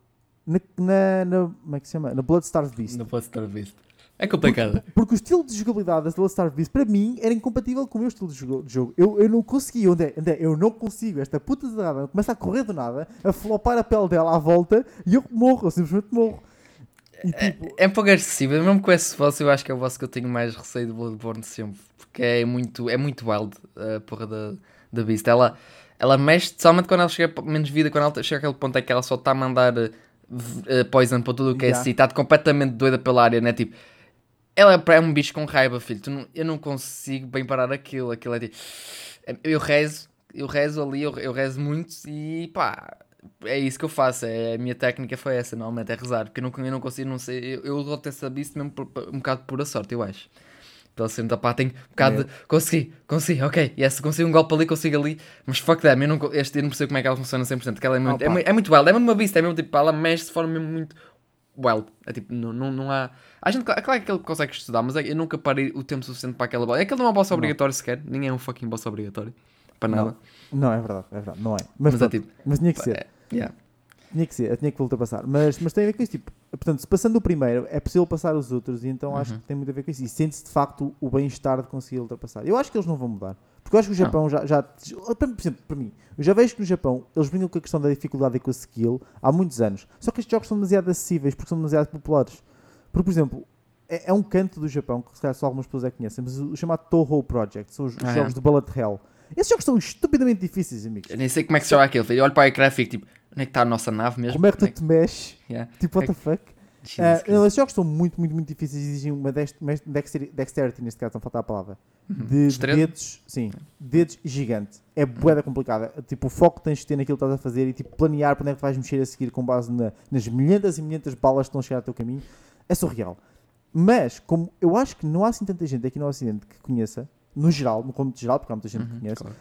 S2: na, na, na- como é que se chama? Na Bloodstarved Beast.
S1: Posso estar visto. É complicado.
S2: Porque o estilo de jogabilidade da Last Beast para mim era incompatível com o meu estilo de jogo. de jogo. Eu, eu não consegui, onde é, onde é? Eu não consigo. Esta puta de nada começa a correr do nada, a flopar a pele dela à volta e eu morro, eu simplesmente morro. E, tipo,
S1: É um pouco agressivo, mesmo com esse boss, eu acho que é o boss que eu tenho mais receio do Bloodborne sempre. Porque é muito, é muito wild a porra da, da Beast. Ela, ela mexe, somente quando ela chega menos vida, quando ela chega àquele ponto é que ela só está a mandar uh, poison para tudo o que é
S2: Yeah.
S1: assim, está completamente doida pela área, né? Tipo, ela é um bicho com raiva, filho. Não- eu não consigo bem parar aquilo. Aquilo é tipo. Eu rezo, eu rezo ali, eu, eu rezo muito e pá. É isso que eu faço, é, a minha técnica foi essa, normalmente é rezar, porque eu não, eu não consigo, não sei, eu, eu essa beast mesmo por, um bocado por a sorte, eu acho. Pela cena, pá, tenho um bocado de, consegui, consegui, ok, yes, consigo um golpe ali, consigo ali, mas fuck them, eu não, este eu não percebo como é que ela funciona 100%, porque ela é muito, é, é muito wild, é mesmo uma beast, é mesmo tipo, ela mexe de forma mesmo muito wild, é tipo, não, não, não há, há gente, é claro que ele consegue estudar, mas é- eu nunca parei o tempo suficiente para aquela boss, é que ele não é um boss obrigatório sequer, nem é um fucking boss obrigatório, para nada,
S2: não, é verdade, é verdade, não é. Mas,
S1: mas, é
S2: pronto,
S1: tipo,
S2: mas tinha que ser.
S1: É, yeah.
S2: Tinha que ser, tinha que ultrapassar. Mas, mas tem a ver com isso. Tipo, portanto, se passando o primeiro, é possível passar os outros. E então acho
S1: Uhum.
S2: que tem muito a ver com isso. E sente-se de facto o bem-estar de conseguir ultrapassar. Eu acho que eles não vão mudar. Porque eu acho que o Japão já, já. Por exemplo, para mim, eu já vejo que no Japão eles brincam com a questão da dificuldade e com a skill há muitos anos. Só que estes jogos são demasiado acessíveis porque são demasiado populares. Porque, por exemplo, é, é um canto do Japão que se calhar só algumas pessoas é que conhecem, mas o chamado Toho Project são os, os
S1: Ah,
S2: jogos
S1: é.
S2: de Bullet Hell. Esses jogos são estupidamente difíceis, amigos.
S1: Eu nem sei como é que se joga filho. Eu olho para o ecrã e fico tipo, onde é que está a nossa nave mesmo?
S2: Como é que tu
S1: Onde
S2: te mexes?
S1: Yeah.
S2: Tipo, what the fuck?
S1: Jesus
S2: Ah,
S1: Christ.
S2: não, esses jogos são muito, muito, muito difíceis e exigem uma dex- mes- dexteri- dexterity, neste caso, não falta a palavra. De, de
S1: Destreza?
S2: dedos, sim, dedos gigante. É boeda complicada. Tipo, o foco que tens de ter naquilo que estás a fazer e tipo, planear para onde é que vais mexer a seguir com base na- nas milhentas e milhentas balas que estão a chegar ao teu caminho é surreal. Mas, como eu acho que não há assim tanta gente aqui no Ocidente que conheça, no geral, no cômputo geral, porque há muita gente que
S1: Uhum,
S2: conhece,
S1: claro.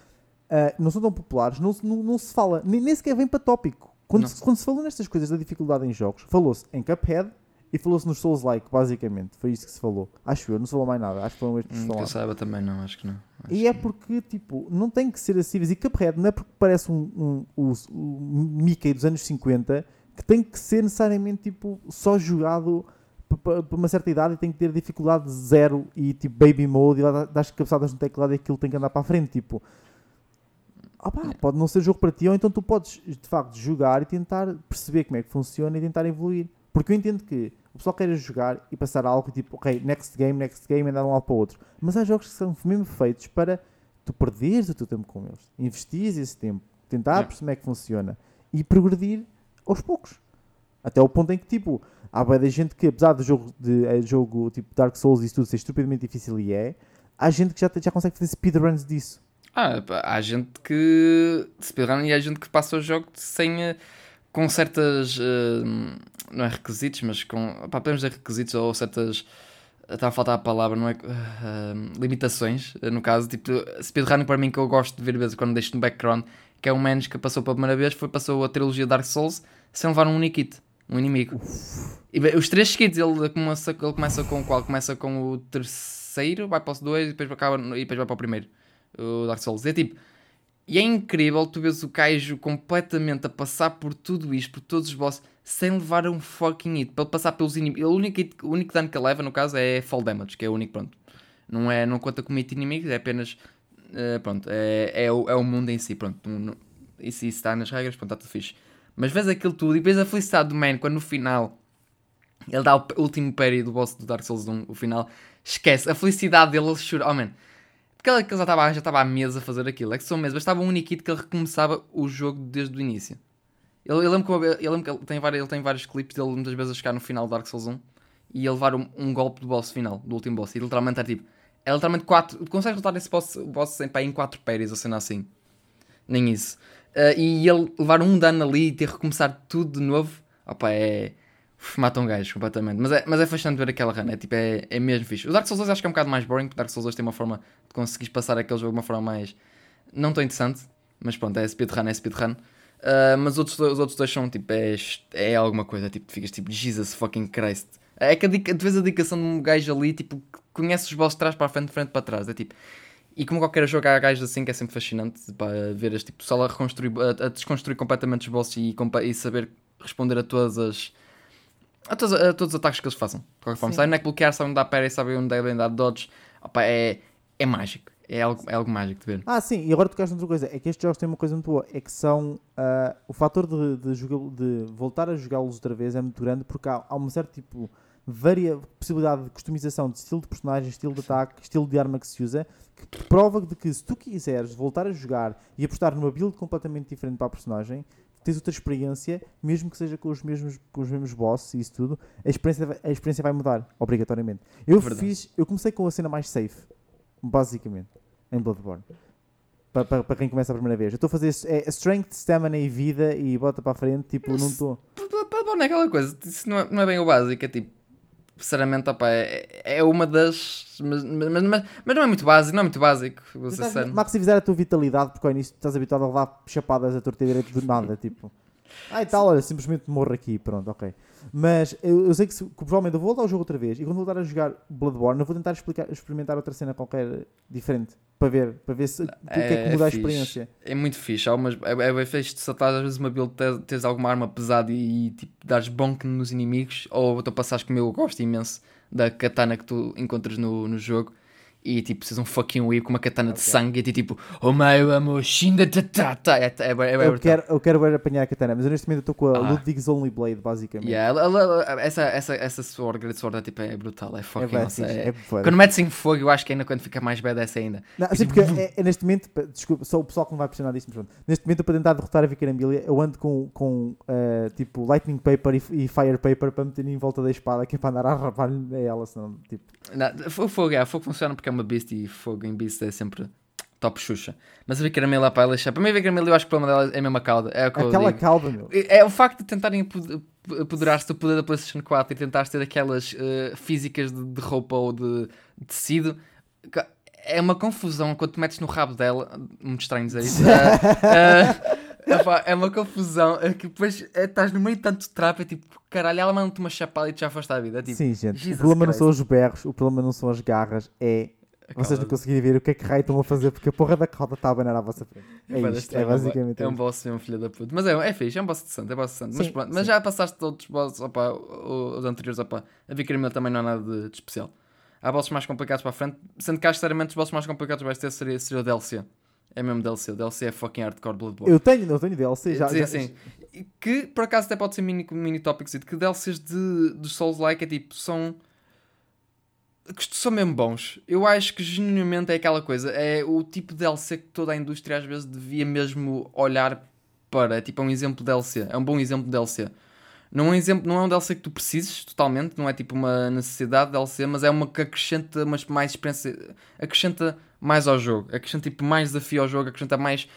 S2: Uh, não são tão populares, não, se- não, não se fala, nem, nem sequer vem para tópico. Quando se, quando se falou nestas coisas da dificuldade em jogos, falou-se em Cuphead e falou-se nos Souls-like, basicamente. Foi isso que se falou. Acho eu, não se falou mais nada. Acho que foram estes que se
S1: que eu saiba também não, acho que não. Acho
S2: E é
S1: que-
S2: porque, tipo, não tem que ser acessíveis. E Cuphead não é porque parece um, um, o, o Mickey dos anos 50 que tem que ser necessariamente, tipo, só jogado para uma certa idade e tem que ter dificuldade zero e, tipo, baby mode e lá das cabeçadas no teclado e aquilo tem que andar para a frente, tipo... Ah pá, pode não ser jogo para ti, ou então tu podes de facto jogar e tentar perceber como é que funciona e tentar evoluir. Porque eu entendo que o pessoal quer jogar e passar algo tipo, ok, next game, next game, andar de um lado para o outro. Mas há jogos que são mesmo feitos para tu perderes o teu tempo com eles, investires esse tempo, tentar
S1: Yeah.
S2: perceber como é que funciona e progredir aos poucos. Até o ponto em que, tipo, há bué da gente que, apesar do jogo, de, é jogo tipo Dark Souls e isso tudo ser estupidamente difícil e é, há gente que já, já consegue fazer speedruns disso.
S1: Ah, há gente que speedrun e há gente que passa o jogo sem eh, com certas eh, não é requisitos, mas com pá, podemos dizer requisitos ou certas está a faltar a palavra, não é? Ah, limitações, eh, no caso, tipo, speedrunning para mim que eu gosto de ver vezes quando deixo no background, que é um man que passou pela primeira vez, foi passou a trilogia Dark Souls sem levar um único hit, um inimigo. E bem, os três seguidos, ele começa, ele começa com qual? Começa com o terceiro, vai para os dois e depois, acaba, e depois vai para o primeiro, o Dark Souls. E é tipo, e é incrível tu vês o Kaiju completamente a passar por tudo isto, por todos os bosses, sem levar um fucking hit, para ele passar pelos inimigos. O único, hit- o único dano que ele leva, no caso, é fall damage, que é o único, pronto. Não, é, não conta como hit inimigos, é apenas, eh, pronto, é, é, o, é o mundo em si, pronto. Não- se isso está nas regras, pronto, está tudo fixe. Mas vês aquilo tudo e vês a felicidade do man quando no final ele dá o último parry do boss do Dark Souls 1, o final, esquece, a felicidade dele, ele chora, oh man. Porque ele, ele já estava já estava há meses a fazer aquilo, é que só meses, bastava um único que ele recomeçava o jogo desde o início. Ele, eu lembro que, eu lembro que ele, tem vários, ele tem vários clipes dele muitas vezes a chegar no final do Dark Souls 1 e ele levar um, um golpe do boss final, do último boss, e literalmente é tipo, é literalmente 4, consegues lutar esse boss, boss em, em 4 parries ou cena assim. Nem isso. Uh, e ele levar um dano ali e ter que recomeçar tudo de novo, opa, é. Uf, mata um gajo completamente. Mas é, mas é fascinante ver aquela run, é tipo, é, é mesmo fixe. O Dark Souls 2 acho que é um bocado mais boring, porque o Dark Souls 2 tem uma forma de conseguires passar aquele jogo de uma forma mais. não tão interessante, mas pronto, é speedrun, é speedrun. Uh, mas outros, os outros dois são tipo, é, é alguma coisa, tipo, ficas tipo, Jesus fucking Christ. É que a tu vês a dedicação de um gajo ali, tipo, conhece os bosses de trás para a frente, de frente para trás, é tipo. E como qualquer jogo há gajos assim que é sempre fascinante para ver este tipo de pessoal a, reconstruir, a, a desconstruir completamente os bosses e, e saber responder a todas as a todos, a todos os ataques que eles façam. De qualquer forma, sabem onde é que bloquear, sabem onde dar parry, sabem onde devem dar dodge. Opa, é, é mágico. É algo, é algo mágico de ver.
S2: Ah, sim, e agora tocaste noutra coisa. É que estes jogos têm uma coisa muito boa. É que são. ah, o fator de, de, jogar- de voltar a jogá-los outra vez é muito grande porque há, há uma certa tipo. Varia, possibilidade de customização de estilo de personagem, estilo de ataque, estilo de arma que se usa, que prova de que se tu quiseres voltar a jogar e apostar numa build completamente diferente para a personagem, tens outra experiência, mesmo que seja com os mesmos, com os mesmos bosses e isso tudo, a experiência, vai- a experiência vai mudar, obrigatoriamente. Eu
S1: Verdade.
S2: fiz, eu comecei com a cena mais safe, basicamente, em Bloodborne. Para, para, para quem começa a primeira vez. Eu estou a fazer é, strength, stamina e vida e bota para a frente, tipo, não estou.
S1: Bloodborne é aquela coisa, isso não é, não é bem o básico, é tipo, sinceramente, opa, é, é uma das. Mas, mas, mas, mas não é muito básico, não é muito básico, vou ser sério.
S2: Maximizar a tua vitalidade, porque ao início estás habituado a levar chapadas a torta direito do nada, tipo. Ah, e tal, olha, simplesmente morro aqui, pronto, ok. Mas eu, eu sei que, se, que provavelmente eu vou voltar ao jogo outra vez e quando voltar a jogar Bloodborne, eu vou tentar explicar, experimentar outra cena qualquer diferente para ver, para ver se, o que é que muda a
S1: fixe.
S2: experiência.
S1: É muito fixe. Há umas, é, é bem fixe de saltar às vezes uma build, tens alguma arma pesada e, tipo, dares bonk nos inimigos, ou tu passares como eu gosto imenso da katana que tu encontras no, no jogo. E tipo, precisas um fucking whip com uma katana de
S2: Ok.
S1: sangue e tu, tipo, oh meu amor, shinda tatata. É, é, é, é,
S2: Eu quero, eu quero ver apanhar a katana, mas eu neste momento estou com a
S1: Ah.
S2: Ludwig's Only Blade, basicamente.
S1: Yeah, essa, essa, essa sword, Great Sword, é, tipo, é brutal, é
S2: É,
S1: fucking
S2: bué
S1: nossa, é-
S2: é
S1: Quando metes em fogo, eu acho que ainda quando fica mais badass ainda.
S2: Não, assim, porque é, é neste momento, pa- desculpa, só o pessoal que não vai pressionar disto, mas pronto. Neste momento, eu, para tentar derrotar a Vicarambilia, eu ando com, com eh, tipo Lightning Paper e, e Fire Paper para meter em volta da espada, que é para andar a rapar-lhe a ela, senão, tipo.
S1: Não, o fogo, é, o fogo funciona porque é uma beast e fogo em beast é sempre top xuxa. Mas a Vicaramela, pá, ela é. Para mim, a Vicaramela, eu acho que o problema dela é a mesma cauda. É
S2: Aquela cauda, meu.
S1: É o facto de tentarem apo- apoderar-se do poder da PlayStation 4 e tentares ter aquelas eh, físicas de, de roupa ou de, de tecido. É uma confusão quando te metes no rabo dela. Muito estranho dizer isso. [LAUGHS] Eh, eh, epá, é uma confusão. É que depois eh, estás no meio de tanto trapo. É tipo, caralho, ela manda-te uma chapada e tu já foste à vida. É tipo,
S2: Sim, gente.
S1: Jesus
S2: o problema não
S1: Christ.
S2: são os berros, o problema não são as garras, é. Vocês não conseguirem ver o que é que raio estão a fazer porque a porra da cauda está a abanar à vossa frente. É
S1: Pá,
S2: isto, é
S1: estranho,
S2: basicamente
S1: É um boss mesmo, filho da puta. Mas é, é fixe, é um boss decente, é boss decente. Mas, pronto, mas já passaste de outros bosses, opa, os anteriores, opa. A Vicarimel também não há nada de, de especial. Há bosses mais complicados para a frente, sendo que acho sinceramente os bosses mais complicados vais ter seria, seria o DLC. É mesmo DLC, o DLC é fucking hardcore Bloodborne.
S2: Eu tenho, eu tenho DLC, já.
S1: sim,
S2: já-
S1: sim. Que por acaso até pode ser mini, mini tópicos, que DLCs de, de Souls-like é tipo, são. que são mesmo bons. Eu acho que genuinamente é aquela coisa, é o tipo de DLC que toda a indústria às vezes devia mesmo olhar para. É tipo é um exemplo de DLC, é um bom exemplo de DLC. Não é, um exemplo, não é um DLC que tu precises totalmente, não é tipo uma necessidade de DLC, mas é uma que acrescenta mas mais experiência, acrescenta mais ao jogo, acrescenta tipo mais desafio ao jogo, acrescenta mais,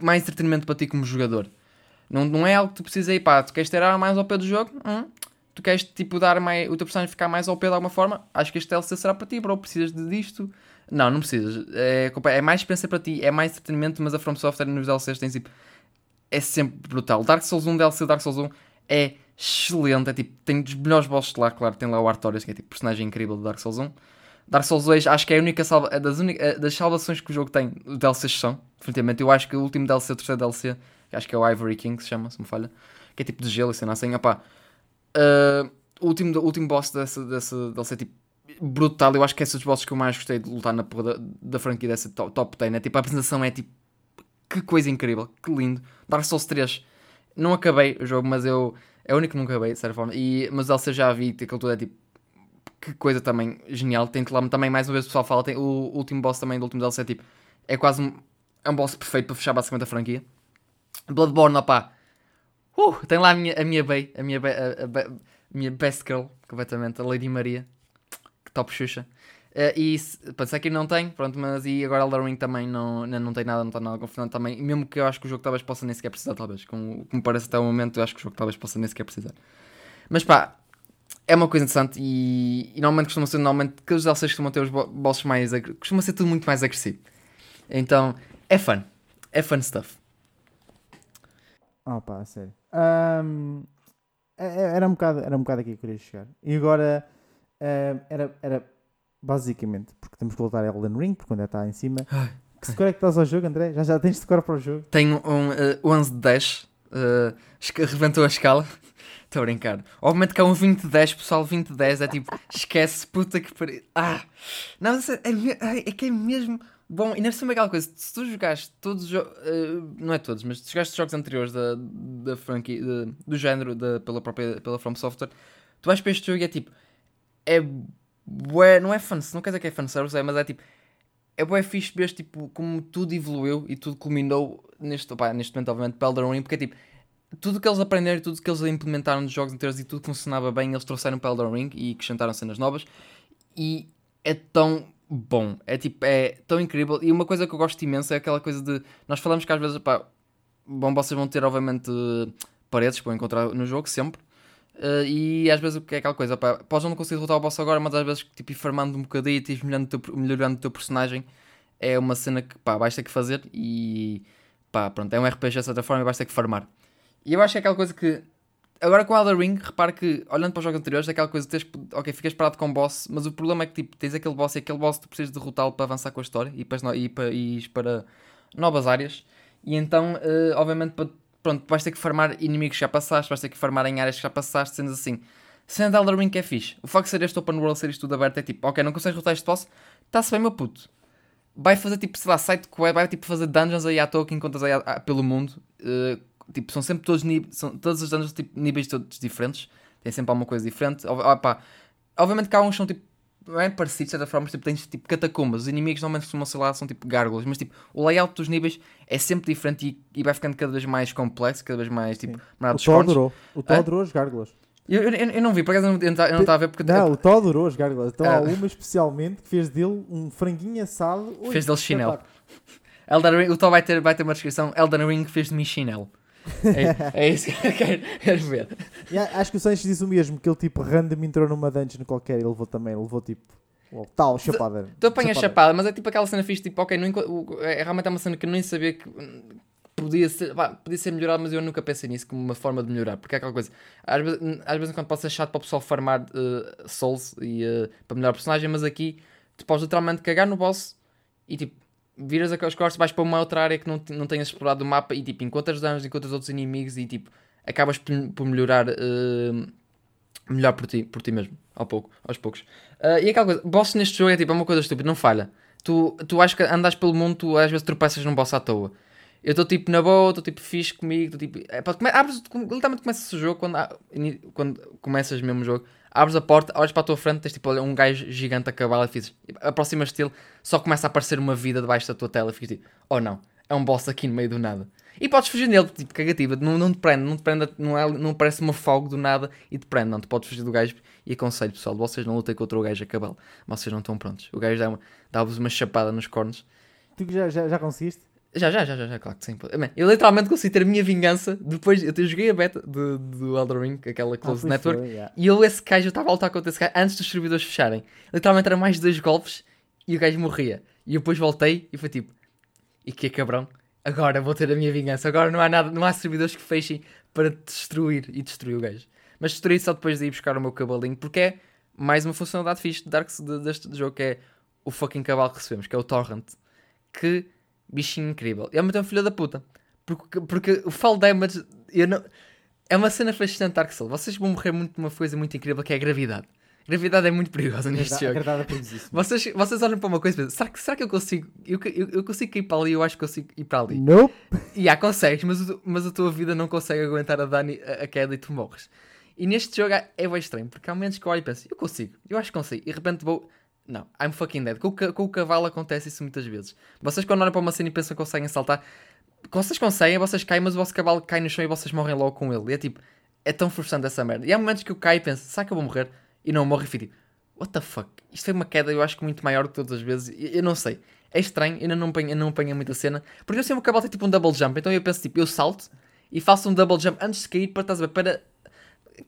S1: mais entretenimento para ti como jogador. Não, não é algo que tu precisas aí, pá, tu queres ter mais ao pé do jogo? Hum? Tu queres tipo dar mais, o teu personagem ficar mais ao pé de alguma forma? Acho que este DLC será para ti, bro. Precisas de disto? Não, não precisas. É, é mais experiência para ti, é mais entretenimento, mas a From Software nos DLCs tem tipo. É sempre brutal. Dark Souls 1, DLC Dark Souls 1 é excelente. É tipo, tem dos melhores bosses lá, claro. Tem lá o Artorias, que é tipo personagem incrível do Dark Souls 1. Dark Souls 2, acho que é a única salva, é das, é das salvações que o jogo tem. DLCs são, definitivamente. Eu acho que o último DLC, o terceiro DLC, que acho que é o Ivory King, se chama, se me falha, que é tipo de gelo e cena assim. Opá, Uh, o, último, o último boss dessa, dessa DLC é tipo brutal. Eu acho que é esses bosses que eu mais gostei de lutar na porra da, da franquia dessa top, top 10. É tipo, a apresentação é tipo que coisa incrível, que lindo. Dark Souls 3, não acabei o jogo, mas eu é o único que não acabei, de certa forma. E, mas o DLC já vi, aquilo tudo é tipo que coisa também genial. Tem lá também, mais uma vez, o pessoal fala, tem o último boss também do último DLC é tipo, é quase um, é um boss perfeito para fechar basicamente a franquia. Bloodborne, opá, Uh, tem lá a minha, a minha Bay, a minha, Bay- a, a a minha best girl, completamente, a Lady Maria, que top Xuxa. Eh, e se- pronto, Sekiro não tem, pronto, mas e agora Elden Ring também não, não, não tem nada, não está nada confirmado também. Mesmo que eu acho que o jogo talvez possa nem sequer precisar, talvez. Como, como parece até o momento, eu acho que o jogo talvez possa nem sequer precisar. Mas pá, é uma coisa interessante e, e normalmente costuma ser, normalmente, aqueles DLCs costumam ter os bo- bosses mais, costuma ser tudo muito mais agressivo. Então, é fun. É fun stuff.
S2: Ah pá, a sério. Ahm, é- é- era, um bocado, era um bocado aqui que eu queria chegar. E agora era, era basicamente, porque temos que voltar a Elden Ring, porque quando está em cima. Que score é que estás ao jogo, André? Já, já tens score para o jogo?
S1: Tenho um uh, 11 de 10, uh, esca- reventou a escala. Estou a brincar. Obviamente que é um 20-10, pessoal, 20-10 é tipo, esquece, puta que pariu. Ah! Não, é, é, é que é mesmo bom. E não é sempre aquela coisa, se tu jogaste todos os jogos, uh, não é todos, mas se jogaste jogos anteriores da, da franquia, de, do género, da, pela própria, pela From Software, tu vais para este jogo e é tipo, é bué, não é fun, não quer dizer que é fanservice, é, mas é tipo, é bué fixe ver tipo, como tudo evoluiu e tudo culminou neste, opa, neste momento, obviamente, para Ring, porque é tipo, tudo que eles aprenderam, tudo que eles implementaram nos jogos inteiros e tudo funcionava bem, eles trouxeram para Elden Ring e acrescentaram cenas novas. E é tão bom, é tipo, é tão incrível. E uma coisa que eu gosto imenso é aquela coisa de, nós falamos que às vezes, pá, bom, vocês vão ter obviamente paredes para encontrar no jogo sempre. Uh, e às vezes é aquela coisa, pá, podes não conseguir derrotar o boss agora, mas às vezes tipo ir farmando um bocadinho e melhorando, o melhorando o teu personagem é uma cena que pá, vais ter que fazer e pá, pronto, é um RPG de certa forma e vais ter que farmar. E eu acho que é aquela coisa que. Agora com o Elder Ring, repare que, olhando para os jogos anteriores, é aquela coisa de. Ok, ficas parado com o boss, mas o problema é que tipo, tens aquele boss e aquele boss tu precisas derrotá-lo para avançar com a história e para, e para, e para novas áreas. E então, uh, obviamente, para, pronto, vais ter que farmar inimigos que já passaste, vais ter que farmar em áreas que já passaste, sendo assim. Sendo Elder Ring é fixe. O facto de ser este open world, ser isto tudo aberto, é tipo, ok, não consegues derrotar este boss, está-se bem, meu puto. Vai fazer tipo, sei lá, site quest, vai tipo fazer dungeons aí à toa que encontras aí pelo mundo. Uh, tipo, são sempre todos são todos os dungeons tipo, níveis todos diferentes, tem sempre alguma coisa diferente. Opa, obviamente que há uns são tipo não é parecidos de certa forma, tipo, tens tipo catacumbas, os inimigos normalmente costumam ser lá, são tipo gárgulas, mas tipo, o layout dos níveis é sempre diferente e, e vai ficando cada vez mais complexo, cada vez mais tipo,
S2: o Tó adorou, o Tó adorou as gárgulas.
S1: Eu, eu, eu, não vi, por acaso eu não estava a ver porque.
S2: Não, o Tó adorou as gárgulas. Então há ah. uma especialmente que fez dele um franguinho assado.
S1: Fez dele chinelo. Elden Ring, o Tó vai ter, vai ter uma descrição: Elden Ring fez de mim chinelo. É, é isso que eu quero, quero ver.
S2: Yeah, acho que o Sanches disse o mesmo, que ele tipo random entrou numa dungeon qualquer e levou também, levou tipo tal, chapada.
S1: Tu apanhas chapada. chapada, mas é tipo aquela cena fixe, tipo, ok, não, é, realmente é uma cena que eu nem sabia que podia ser, pá, podia ser melhorado, mas eu nunca pensei nisso como uma forma de melhorar, porque é aquela coisa, às vezes, às vezes quando pode ser chato para o pessoal farmar uh, souls e uh, para melhorar o personagem, mas aqui tu podes literalmente cagar no boss e tipo viras as costas, vais para uma outra área que não, não tenhas explorado o mapa e tipo, encontras danos, encontras outros inimigos e tipo, acabas por, por melhorar uh, melhor por ti, por ti mesmo, ao pouco, aos poucos. Uh, e aquela coisa, boss neste jogo é tipo, é uma coisa estúpida, não falha. Tu, tu acho que andas pelo mundo, tu às vezes tropeças num boss à toa. Eu estou tipo na boa, estou tipo fixe comigo, estou tipo. É, come, abres, literalmente começas o jogo quando, quando começas mesmo jogo abres a porta, olhas para a tua frente, tens tipo um gajo gigante a cavalo e fizes, aproximas-te dele, só começa a aparecer uma vida debaixo da tua tela e ficas tipo, oh não, é um boss aqui no meio do nada. E podes fugir dele, tipo, cagativa, não, não te prende, não te prende, não, é, não parece uma fogo do nada e te prende, não, tu podes fugir do gajo e aconselho pessoal, vocês não lutem contra o gajo a cavalo, vocês não estão prontos. O gajo dá-vos dá uma chapada nos cornos.
S2: Tu já, já, já conseguiste?
S1: Já, já, já, já, já, claro que sim. Eu literalmente consegui ter a minha vingança depois. Eu joguei a beta do, do Elder Ring, aquela Close ah, Network, foi, yeah. e eu, esse gajo, eu estava a lutar contra esse gajo antes dos servidores fecharem. Literalmente era mais dois golpes e o gajo morria. E eu depois voltei e foi tipo: E que cabrão? Agora vou ter a minha vingança. Agora não há nada, não há servidores que fechem para destruir e destruir o gajo. Mas destruir só depois de ir buscar o meu cavalinho, porque é mais uma funcionalidade fixe de Dark, deste jogo que é o fucking cavalo que recebemos, que é o Torrent. Que bichinho incrível. E é um filho da puta. Porque, porque o fall damage eu não... é uma cena fascinante Dark Souls. Vocês vão morrer muito uma coisa muito incrível que é a gravidade. A gravidade é muito perigosa neste jogo. É vocês, vocês olham para uma coisa e pensam, será que, será que eu consigo? Eu, eu, eu consigo ir para ali, eu acho que consigo ir para ali.
S2: Nope.
S1: E há, consegues, mas, mas a tua vida não consegue aguentar a dano, a, a queda e tu morres. E neste jogo é, é bem estranho, porque há momentos que eu olho e penso, eu consigo, eu acho que consigo. E de repente vou não, I'm fucking dead. Com o, com o cavalo acontece isso muitas vezes. Vocês quando olham para uma cena e pensam que conseguem saltar, vocês conseguem, vocês caem, mas o vosso cavalo cai no chão e vocês morrem logo com ele. E é tipo, é tão frustrante essa merda. E há momentos que eu caio e penso, será que eu vou morrer? E não morro e fico tipo, what the fuck? Isto foi uma queda, eu acho que muito maior que todas as vezes. Eu, eu não sei. É estranho, ainda não apanho, não apanho muita cena. Porque eu sei que o cavalo tem tipo um double jump, então eu penso tipo, eu salto e faço um double jump antes de cair para, estás a ver, para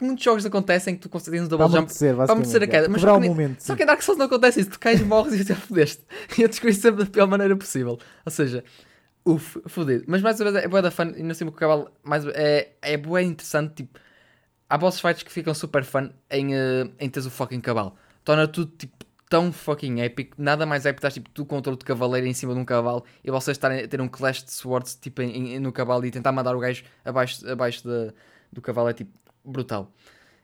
S1: muitos jogos acontecem que tu consegues um double jump para acontecer a queda. Mas só, que, momento, só que em Dark Souls não acontece isso. Tu cais, morres e já fodeste. [LAUGHS] E eu descobri sempre da pior maneira possível. Ou seja, uff, fodido. Mas mais uma vez é boa da fun. E não sei o cavalo mais, é, é boa interessante. Tipo, há boss fights que ficam super fun em, uh, em teres o fucking cavalo. Torna tudo tipo tão fucking épico. Nada mais épico. Estás tipo tu contra outro cavaleiro em cima de um cavalo e vocês estarem a ter um clash de swords tipo, em, em, no cavalo e tentar mandar o gajo abaixo, abaixo de, do cavalo. É tipo brutal.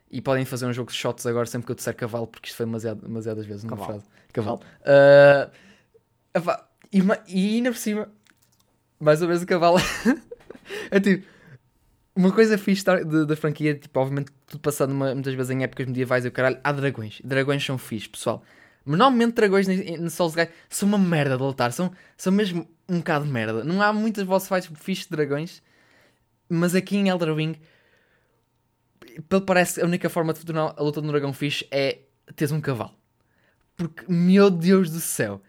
S1: E podem fazer um jogo de shots agora sempre que eu disser
S2: cavalo, porque isto foi demasiado, demasiadas vezes numa Cavalo.
S1: frase. Cavalo. Ah, epá, e, ma- e ainda por cima, mais uma vez o cavalo. [LAUGHS] é tipo, uma coisa fixe da, franquia, tipo, obviamente tudo passado muitas vezes em épocas medievais e o caralho, há dragões. Dragões são fixe, pessoal. Mas normalmente dragões no Souls Guy são uma merda de lutar, são, são mesmo um bocado de merda. Não há muitas boss fights fixe de dragões, mas aqui em Elder Ring, pelo parece, a única forma de tornar a luta um dragão fixe é teres um cavalo. Porque, meu Deus do céu,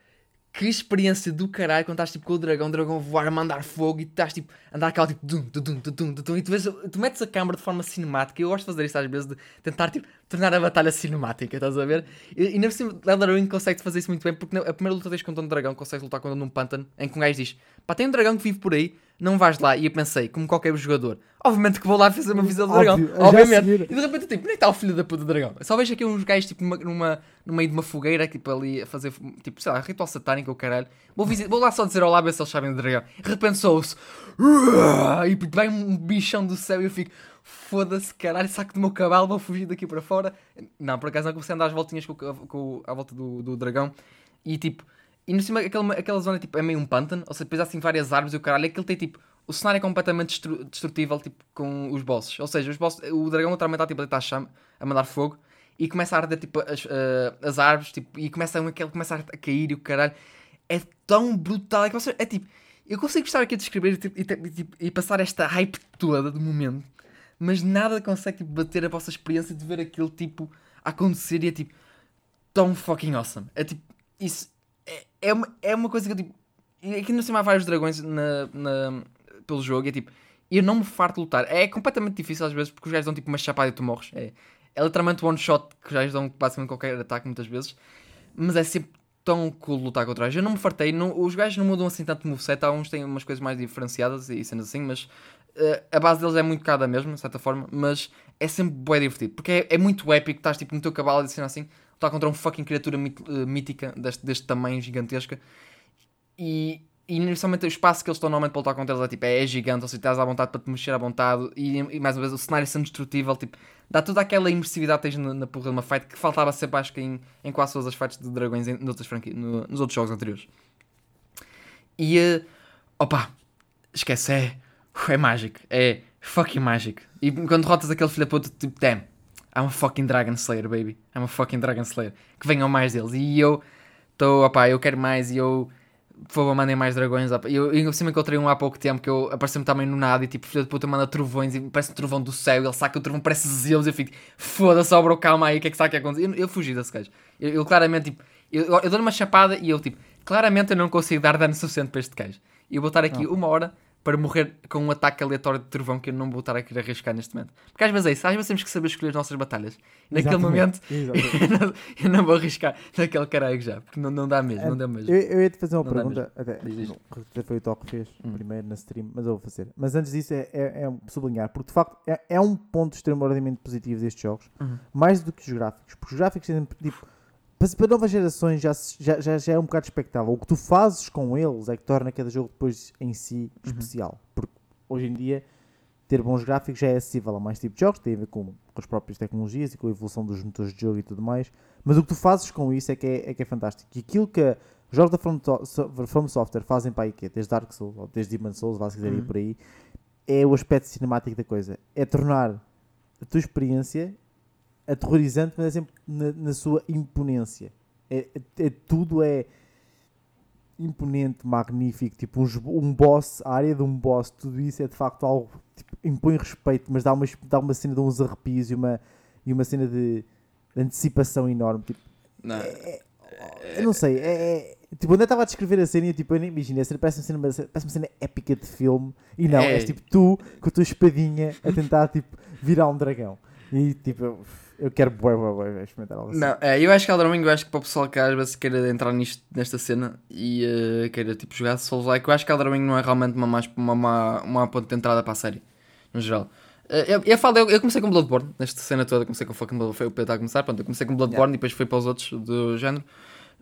S1: que experiência do caralho quando estás tipo com o dragão, o dragão voar, mandar fogo e estás tipo andar aquela tipo dum, dum, dum, dum, e tu, vês, tu metes a câmera de forma cinemática. Eu gosto de fazer isto às vezes, de tentar tipo tornar a batalha cinemática, estás a ver? E, e na cima, Elder Ring consegue fazer isso muito bem porque a primeira luta que tens contra um dragão, consegues lutar contra um pântano em que um gajo diz: pá, tem um dragão que vive por aí, não vais lá. E eu pensei, como qualquer jogador, obviamente que vou lá fazer uma visão do dragão,
S2: Óbvio,
S1: obviamente. E de repente, tipo, onde é que está o filho da puta do dragão? Eu Só vejo aqui uns gajos, tipo, numa, numa, no meio de uma fogueira, tipo, ali a fazer, tipo, sei lá, ritual satânico, o caralho. Vou, visi- vou lá só dizer olá, ver se eles sabem do dragão. De repente sou-se, e tipo, vem um bichão do céu e eu fico, foda-se, caralho, saco do meu cavalo, vou fugir daqui para fora. Não, por acaso não comecei a andar às voltinhas com, com, à volta do, do dragão. E tipo, e no cima, aquela, aquela zona, tipo, é meio um pântano, ou seja, depois há assim várias árvores e o caralho, aquilo tem, tipo, o cenário é completamente destru- destrutível, tipo, com os bosses. Ou seja, os bosses, o dragão literalmente está, tipo, a chama, a mandar fogo, e começa a arder, tipo, as, eh, as árvores, tipo, e começa, a- aquele começa a cair e o caralho. É tão brutal, é que você, é tipo, eu consigo estar aqui a descrever tipo, e, tipo, e passar esta hype toda do momento, mas nada consegue, tipo, bater a vossa experiência de ver aquilo, tipo, acontecer e é, tipo, tão fucking awesome. É, tipo, isso é, é, uma, é uma coisa que eu, tipo, aqui no cima há vários dragões na, na- pelo jogo é tipo, eu não me farto de lutar. É completamente difícil às vezes porque os gajos dão tipo uma chapada e tu morres. É, é literalmente one shot que os gajos dão basicamente qualquer ataque muitas vezes. Mas é sempre tão cool lutar contra eles. Eu não me fartei, não- os gajos não mudam assim tanto de moveset. Há uns têm umas coisas mais diferenciadas e cenas assim, mas eh, a base deles é muito cada mesmo, de certa forma. Mas é sempre bem divertido porque é, é muito épico. Estás tipo no teu cavalo e cena assim, lutar contra um fucking criatura eh, mítica deste, deste tamanho gigantesca e, e inicialmente o espaço que eles estão normalmente para lutar contra eles é, tipo, é, é gigante, ou seja, estás à vontade para te mexer à vontade e, e mais uma vez o cenário sendo destrutível, tipo, dá toda aquela imersividade que tens na, na porra de uma fight que faltava sempre acho que em, em quase todas as fights de dragões em, noutras franqui- no- nos outros jogos anteriores. E eh, opa, esquece, é, é mágico, é fucking mágico. E quando derrotas aquele filho da puta, tipo, damn, I'm a fucking Dragon Slayer, baby. I'm a fucking Dragon Slayer. Que venham mais deles. E eu estou, opá, eu quero mais e eu, por favor, mandem mais dragões. opá. Eu, eu por cima encontrei um há pouco tempo que eu apareceu-me também no nada e tipo, filho de puta, manda trovões e parece um trovão do céu. E ele saca o trovão, parece Zeus. Eu fico, foda-se, ó, bro, calma aí, o que é que está aqui a acontecer? Eu, eu fugi desse gajo. Eu, eu claramente, tipo, eu, eu dou-lhe uma chapada e eu, tipo, claramente eu não consigo dar dano suficiente para este gajo. E eu vou estar aqui uma hora para morrer com um ataque aleatório de trovão que eu não vou estar a querer arriscar neste momento. Porque às vezes é isso, às vezes temos que saber escolher as nossas batalhas. Naquele
S2: Exatamente,
S1: momento [LAUGHS] eu não, eu não vou arriscar naquele caralho já, porque não, não dá mesmo, não dá mesmo.
S2: Eu, eu ia te fazer uma
S1: Não
S2: pergunta, até, até foi o Toque que fez
S1: Hum.
S2: primeiro na stream, mas eu vou fazer. Mas antes disso é, é, é sublinhar, porque de facto é, é um ponto extremamente positivo destes jogos,
S1: Uhum.
S2: mais do que os gráficos, porque os gráficos têm tipo, para, para novas gerações já, já, já, já é um bocado expectável. O que tu fazes com eles é que torna cada jogo depois em si
S1: Uhum.
S2: especial, porque hoje em dia ter bons gráficos já é acessível a mais tipos de jogos, tem a ver com, com as próprias tecnologias e com a evolução dos motores de jogo e tudo mais. Mas o que tu fazes com isso é que é, é, que é fantástico. E aquilo que os jogos da From, From Software fazem para aí, que é desde Dark Souls ou desde Demon Souls, vá se quiser ir
S1: Uhum.
S2: por aí, é o aspecto cinemático da coisa. É tornar a tua experiência aterrorizante, mas é sempre na, na sua imponência. É, é- é- tudo é imponente, magnífico, tipo uns- um boss, a área de um boss, tudo isso é de facto algo tipo, impõe respeito, mas dá uma, dá uma cena de uns arrepios e uma, e uma cena de, de antecipação enorme. Tipo,
S1: Não,
S2: eu não sei, é, é- tipo, onde eu estava a descrever a cena, eu, tipo, eu nem imagino, a cena parece uma cena, parece uma cena épica de filme, e não,
S1: É.
S2: és tipo tu com a tua espadinha a tentar tipo, virar um dragão. E tipo, eu, quero bué, bué, bué, experimentar algo assim.
S1: não, é, eu acho que Elden Ring, eu acho que para o pessoal que às vezes queira entrar nisto, nesta cena e eh, queira tipo jogar Souls Like, eu acho que Elden Ring não é realmente uma, mais, uma, uma, uma ponte de entrada para a série, no geral. Eh, Eu, eu, falo, eu, eu comecei com Bloodborne, nesta cena toda, comecei com fucking Bloodborne, foi o Pedro a começar, pronto, eu comecei com Bloodborne e depois fui para os outros do género.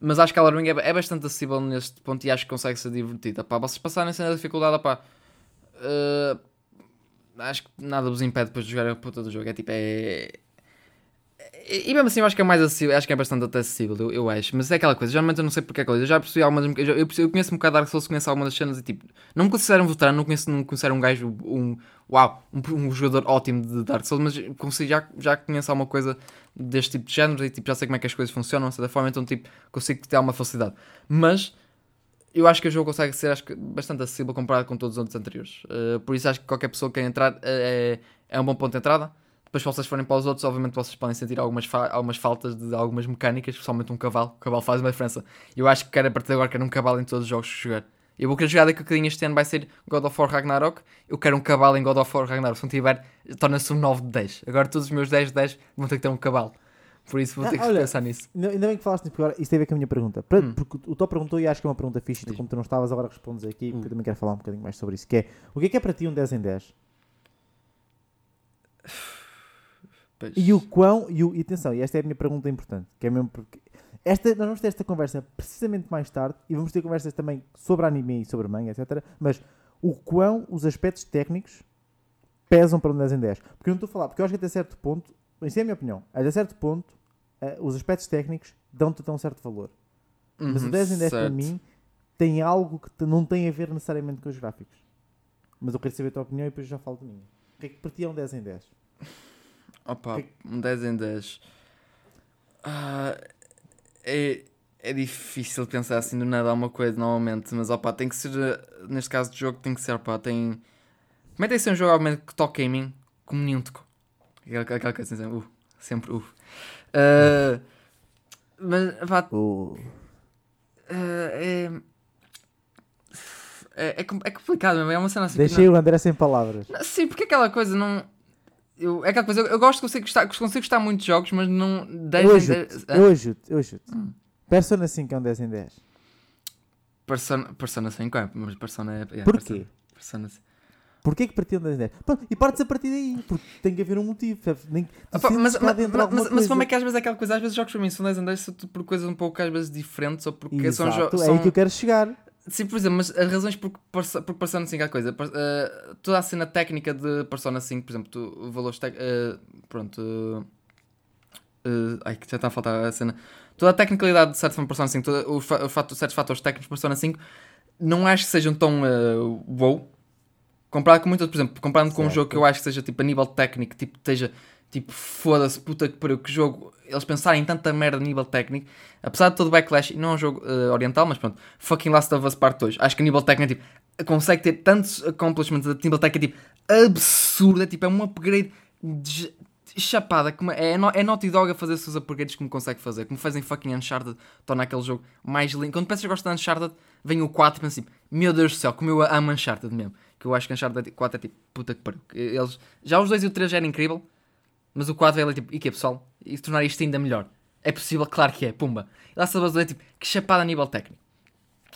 S1: Mas acho que Elden Ring é, é bastante acessível neste ponto e acho que consegue ser divertida. Pá, vocês passarem a dificuldade, pá, eh, acho que nada vos impede depois de jogar a puta do jogo. É tipo, é. E mesmo assim eu acho que é mais acessível, acho que é bastante até acessível, eu, eu acho. Mas é aquela coisa, geralmente eu não sei porque é coisa. Eu já percebi algumas. Eu, já- eu, percebi- eu conheço um bocado Dark Souls, conheço algumas das cenas e tipo, não me considero um veterano, não conheço, não considero um gajo, um. Uau, um, um jogador ótimo de Dark Souls, mas consigo, já, já conheço alguma coisa deste tipo de género e tipo, já sei como é que as coisas funcionam, de certa forma, então tipo, consigo ter alguma facilidade. Mas eu acho que o jogo consegue ser acho que, bastante acessível comparado com todos os outros anteriores. Uh, por isso acho que qualquer pessoa que quer entrar uh, é, é um bom ponto de entrada. Depois, se vocês forem para os outros, obviamente vocês podem sentir algumas, fa- algumas faltas de algumas mecânicas, principalmente um cavalo. O cavalo faz uma diferença. Eu acho que quero a partir de agora quero um cavalo em todos os jogos que jogar. Eu vou querer jogar daqui a bocadinho este ano vai ser God of War Ragnarok. Eu quero um cavalo em God of War Ragnarok. Se não tiver, torna-se um 9 de 10. Agora todos os meus 10 de 10 vão ter que ter um cavalo. Por isso vou
S2: Ah,
S1: ter que
S2: olha,
S1: pensar nisso.
S2: Ainda ainda bem que falaste nisso, porque agora isso tem a ver com a minha pergunta. Para-
S1: Hum.
S2: Porque o Tó perguntou e acho que é uma pergunta fixe, tu, como tu não estavas, agora respondes aqui, porque
S1: Hum.
S2: eu também quero falar um bocadinho mais sobre isso. Que é, o que é que é para ti um 10 em 10? [SIGHS]
S1: Pois.
S2: E o quão, e, o, e atenção, e esta é a minha pergunta importante, que é mesmo porque esta, nós vamos ter esta conversa precisamente mais tarde e vamos ter conversas também sobre anime e sobre manga, etc. Mas o quão os aspectos técnicos pesam para um 10 em 10. Porque eu não estou a falar, porque eu acho que até certo ponto, isso é a minha opinião, até certo ponto, eh, os aspectos técnicos dão-te até um certo valor. Mas o
S1: Uhum,
S2: 10 em 10 para
S1: certo.
S2: mim tem algo que te- não tem a ver necessariamente com os gráficos. Mas eu quero saber a tua opinião e depois já falo da minha. O que é que para ti é um 10 em 10?
S1: Opa, um 10 em 10. Ah, é, é difícil pensar assim do nada alguma coisa normalmente, mas opa, tem que ser, eh, neste caso de jogo, tem que ser, opá, tem. Como é que tem que ser um jogo obviamente que toca em mim como nenhum tocou? Aquela, aquela coisa assim, uh, sempre, uh. Ah, mas, opá,
S2: O...
S1: ah, é, é, é, é complicado mesmo, é uma cena assim.
S2: Deixei o André sem palavras.
S1: não- Sim, porque aquela coisa não. Eu, é aquela coisa, eu, eu gosto de consigo gostar, consigo gostar muito de jogos, mas não. 10
S2: Eu
S1: em
S2: ajudo,
S1: 10
S2: eu ajudo, eu ajudo.
S1: Hum.
S2: Persona 5 é um 10 em 10.
S1: Persona, Persona 5 é, mas Persona é. é
S2: Porquê?
S1: Persona, Persona 5.
S2: Porquê que partiu um 10 em 10? Pronto, e partes a partir daí, porque tem que haver um motivo. Nem, sentes
S1: mas, mas, mas, mas, como é que às vezes é aquela coisa? Às vezes jogos para mim são 10 em 10 são por coisas um pouco às vezes diferentes ou porque são
S2: Exato,
S1: jogos.
S2: é aí que eu quero chegar.
S1: Sim, por exemplo, mas as razões por, por, por Persona 5 é a coisa. Eh, toda a cena técnica de Persona 5, por exemplo, tu, valores eh, pronto. eh, eh, ai, que já está a faltar a cena. Toda a tecnicalidade de certo de Persona 5, toda, os, fa- os certos fatores técnicos de Persona 5, não acho que sejam tão uh, wow. Comparado com muitas, por exemplo, comparando com um
S2: Certo.
S1: jogo que eu acho que seja tipo a nível técnico, tipo, esteja tipo, foda-se, puta que pariu, que jogo. Eles pensarem em tanta merda a nível técnico, apesar de todo o backlash, não é um jogo eh, oriental, mas pronto, fucking Last of Us Part 2. Acho que a nível técnico tipo, consegue ter tantos accomplishments a nível técnico, tipo, absurdo, é tipo, é um upgrade de chapada, como é, é, é Naughty Dog a fazer seus upgrades como consegue fazer, como fazem fucking Uncharted, torna aquele jogo mais lindo. Quando pensas que gostas de Uncharted, vem o 4 e assim, meu Deus do céu, como eu amo Uncharted mesmo. Que eu acho que Uncharted 4 é tipo, puta que pariu. Eles, já os 2 e o 3 já era incrível, mas o 4 é ali tipo, e que é pessoal? E tornar isto ainda melhor? É possível? Claro que é, pumba. E lá se é tipo, que chapada a nível técnico.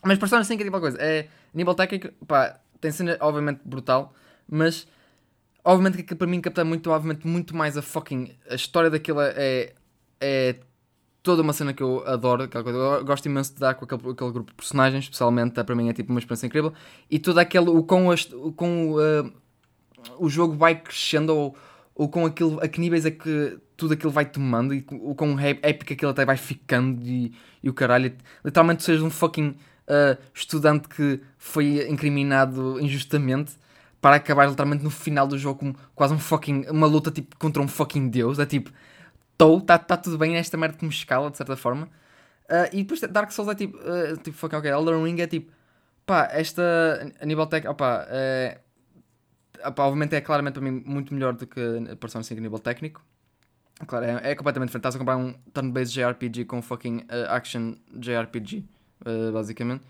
S1: Mas Persona 5 é tipo uma coisa, é a nível técnico, pá, tem cena obviamente brutal, mas obviamente que para mim capta muito, obviamente, muito mais a fucking. A história daquilo é. é toda uma cena que eu adoro, aquela coisa. Eu gosto imenso de dar com aquele, aquele grupo de personagens, especialmente, é, para mim é tipo uma experiência incrível. E todo aquele. O com, o, com uh, o jogo vai crescendo, ou, ou com aquilo, a que níveis é que tudo aquilo vai tomando, e o com é- épico aquilo até vai ficando, e, e o caralho. Literalmente, tu sejas um fucking uh, estudante que foi incriminado injustamente para acabar literalmente no final do jogo com quase um fucking. uma luta tipo contra um fucking deus. É tipo, estou, está tá tudo bem nesta merda que me escala de certa forma. Ah, e depois Dark Souls é tipo, ah, tipo fucking ok. Elden Ring é tipo, pá, esta a nível técnico, opá, é, obviamente é claramente para mim muito melhor do que Persona 5 a nível técnico. Claro, é, é completamente diferente. Estás a comprar um turn-based JRPG com fucking ah, action JRPG, ah, basicamente.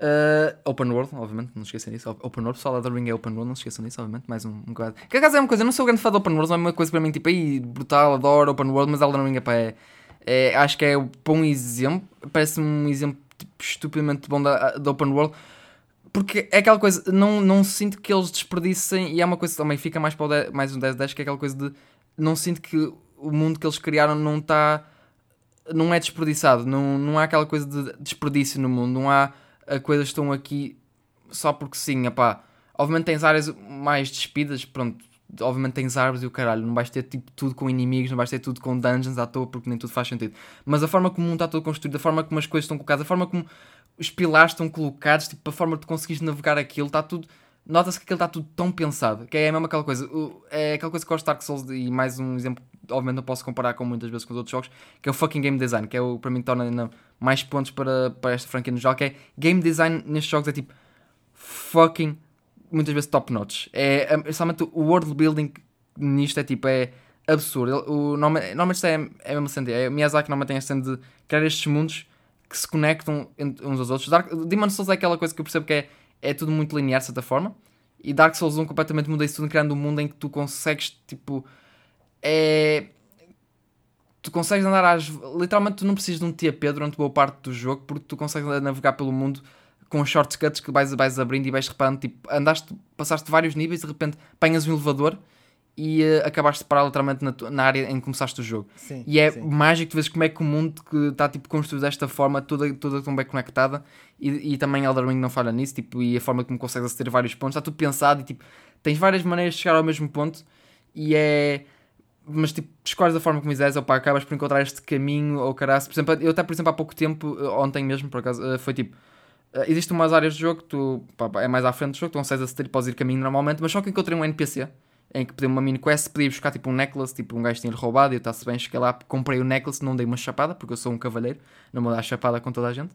S1: Uh, open World, obviamente, não esqueçam disso. Open World, pessoal, Elden Ring é Open World, não esqueçam disso, obviamente. Mais um, um quadro. Que acaso é uma coisa, eu não sou grande fã de Open World, mas é uma coisa para mim, tipo, aí, brutal, adoro Open World, mas Elden Ring epá, é, é, acho que é um bom exemplo, parece-me um exemplo tipo, estupidamente bom da, da Open World, porque é aquela coisa, não, não sinto que eles desperdicem, e é uma coisa também, fica mais para o 10, mais um 10-10, que é aquela coisa de, não sinto que o mundo que eles criaram não está, não é desperdiçado, não, não há aquela coisa de desperdício no mundo, não há coisas estão aqui só porque sim, epá. Obviamente tens áreas mais despidas, pronto, obviamente tens árvores e o caralho, não vais ter tipo tudo com inimigos, não vais ter tudo com dungeons à toa porque nem tudo faz sentido. Mas a forma como o mundo está todo construído, a forma como as coisas estão colocadas, a forma como os pilares estão colocados, tipo, a forma de conseguires navegar aquilo, está tudo. Nota-se que aquilo está tudo tão pensado, que é mesmo aquela coisa. o- É aquela coisa que gosto de Dark Souls, e mais um exemplo, obviamente não posso comparar com muitas vezes com os outros jogos, que é o fucking game design, que é o para mim torna ainda mais pontos para, para esta franquia no geral, que é game design nestes jogos é tipo fucking muitas vezes top notch. É, é somente o world building nisto é tipo, é absurdo. Normalmente isto é, é a mesma cena. É, Miyazaki normalmente tem a cena de criar estes mundos que se conectam uns aos outros. Dark, Demon Souls é aquela coisa que eu percebo que é, é tudo muito linear de certa forma. E Dark Souls 1 completamente muda isso tudo, criando um mundo em que tu consegues, tipo, é... Tu consegues andar às... Literalmente tu não precisas de um TP durante boa parte do jogo, porque tu consegues navegar pelo mundo com shortcuts que vais, vais abrindo e vais reparando, tipo, andaste, passaste vários níveis, de repente apanhas um elevador e eh, acabaste de parar literalmente na, na área em que começaste o jogo.
S2: Sim,
S1: E é
S2: sim.
S1: mágico, tu vês como é que o mundo que está tipo, construído desta forma, toda, toda tão bem conectada, e, e também Elder Ring não falha nisso, tipo, e a forma como consegues aceder a vários pontos, está tudo pensado e tipo, tens várias maneiras de chegar ao mesmo ponto, e é. Mas tipo, escolhes da forma como quiseres, ou pá, acabas por encontrar este caminho, ou caraças. Por exemplo, eu até, por exemplo, há pouco tempo, eh, ontem mesmo, por acaso, eh, foi tipo. Existem umas áreas do jogo, tu, pá, pá, é mais à frente do jogo, tu consegues aceder e podes ir caminho normalmente, mas só que encontrei um NPC em que pedi uma mini quest, podia buscar tipo um necklace, tipo um gajo tinha roubado e eu está-se bem, cheguei lá, comprei o necklace, não dei uma chapada, porque eu sou um cavalheiro, não vou dar chapada com toda a gente,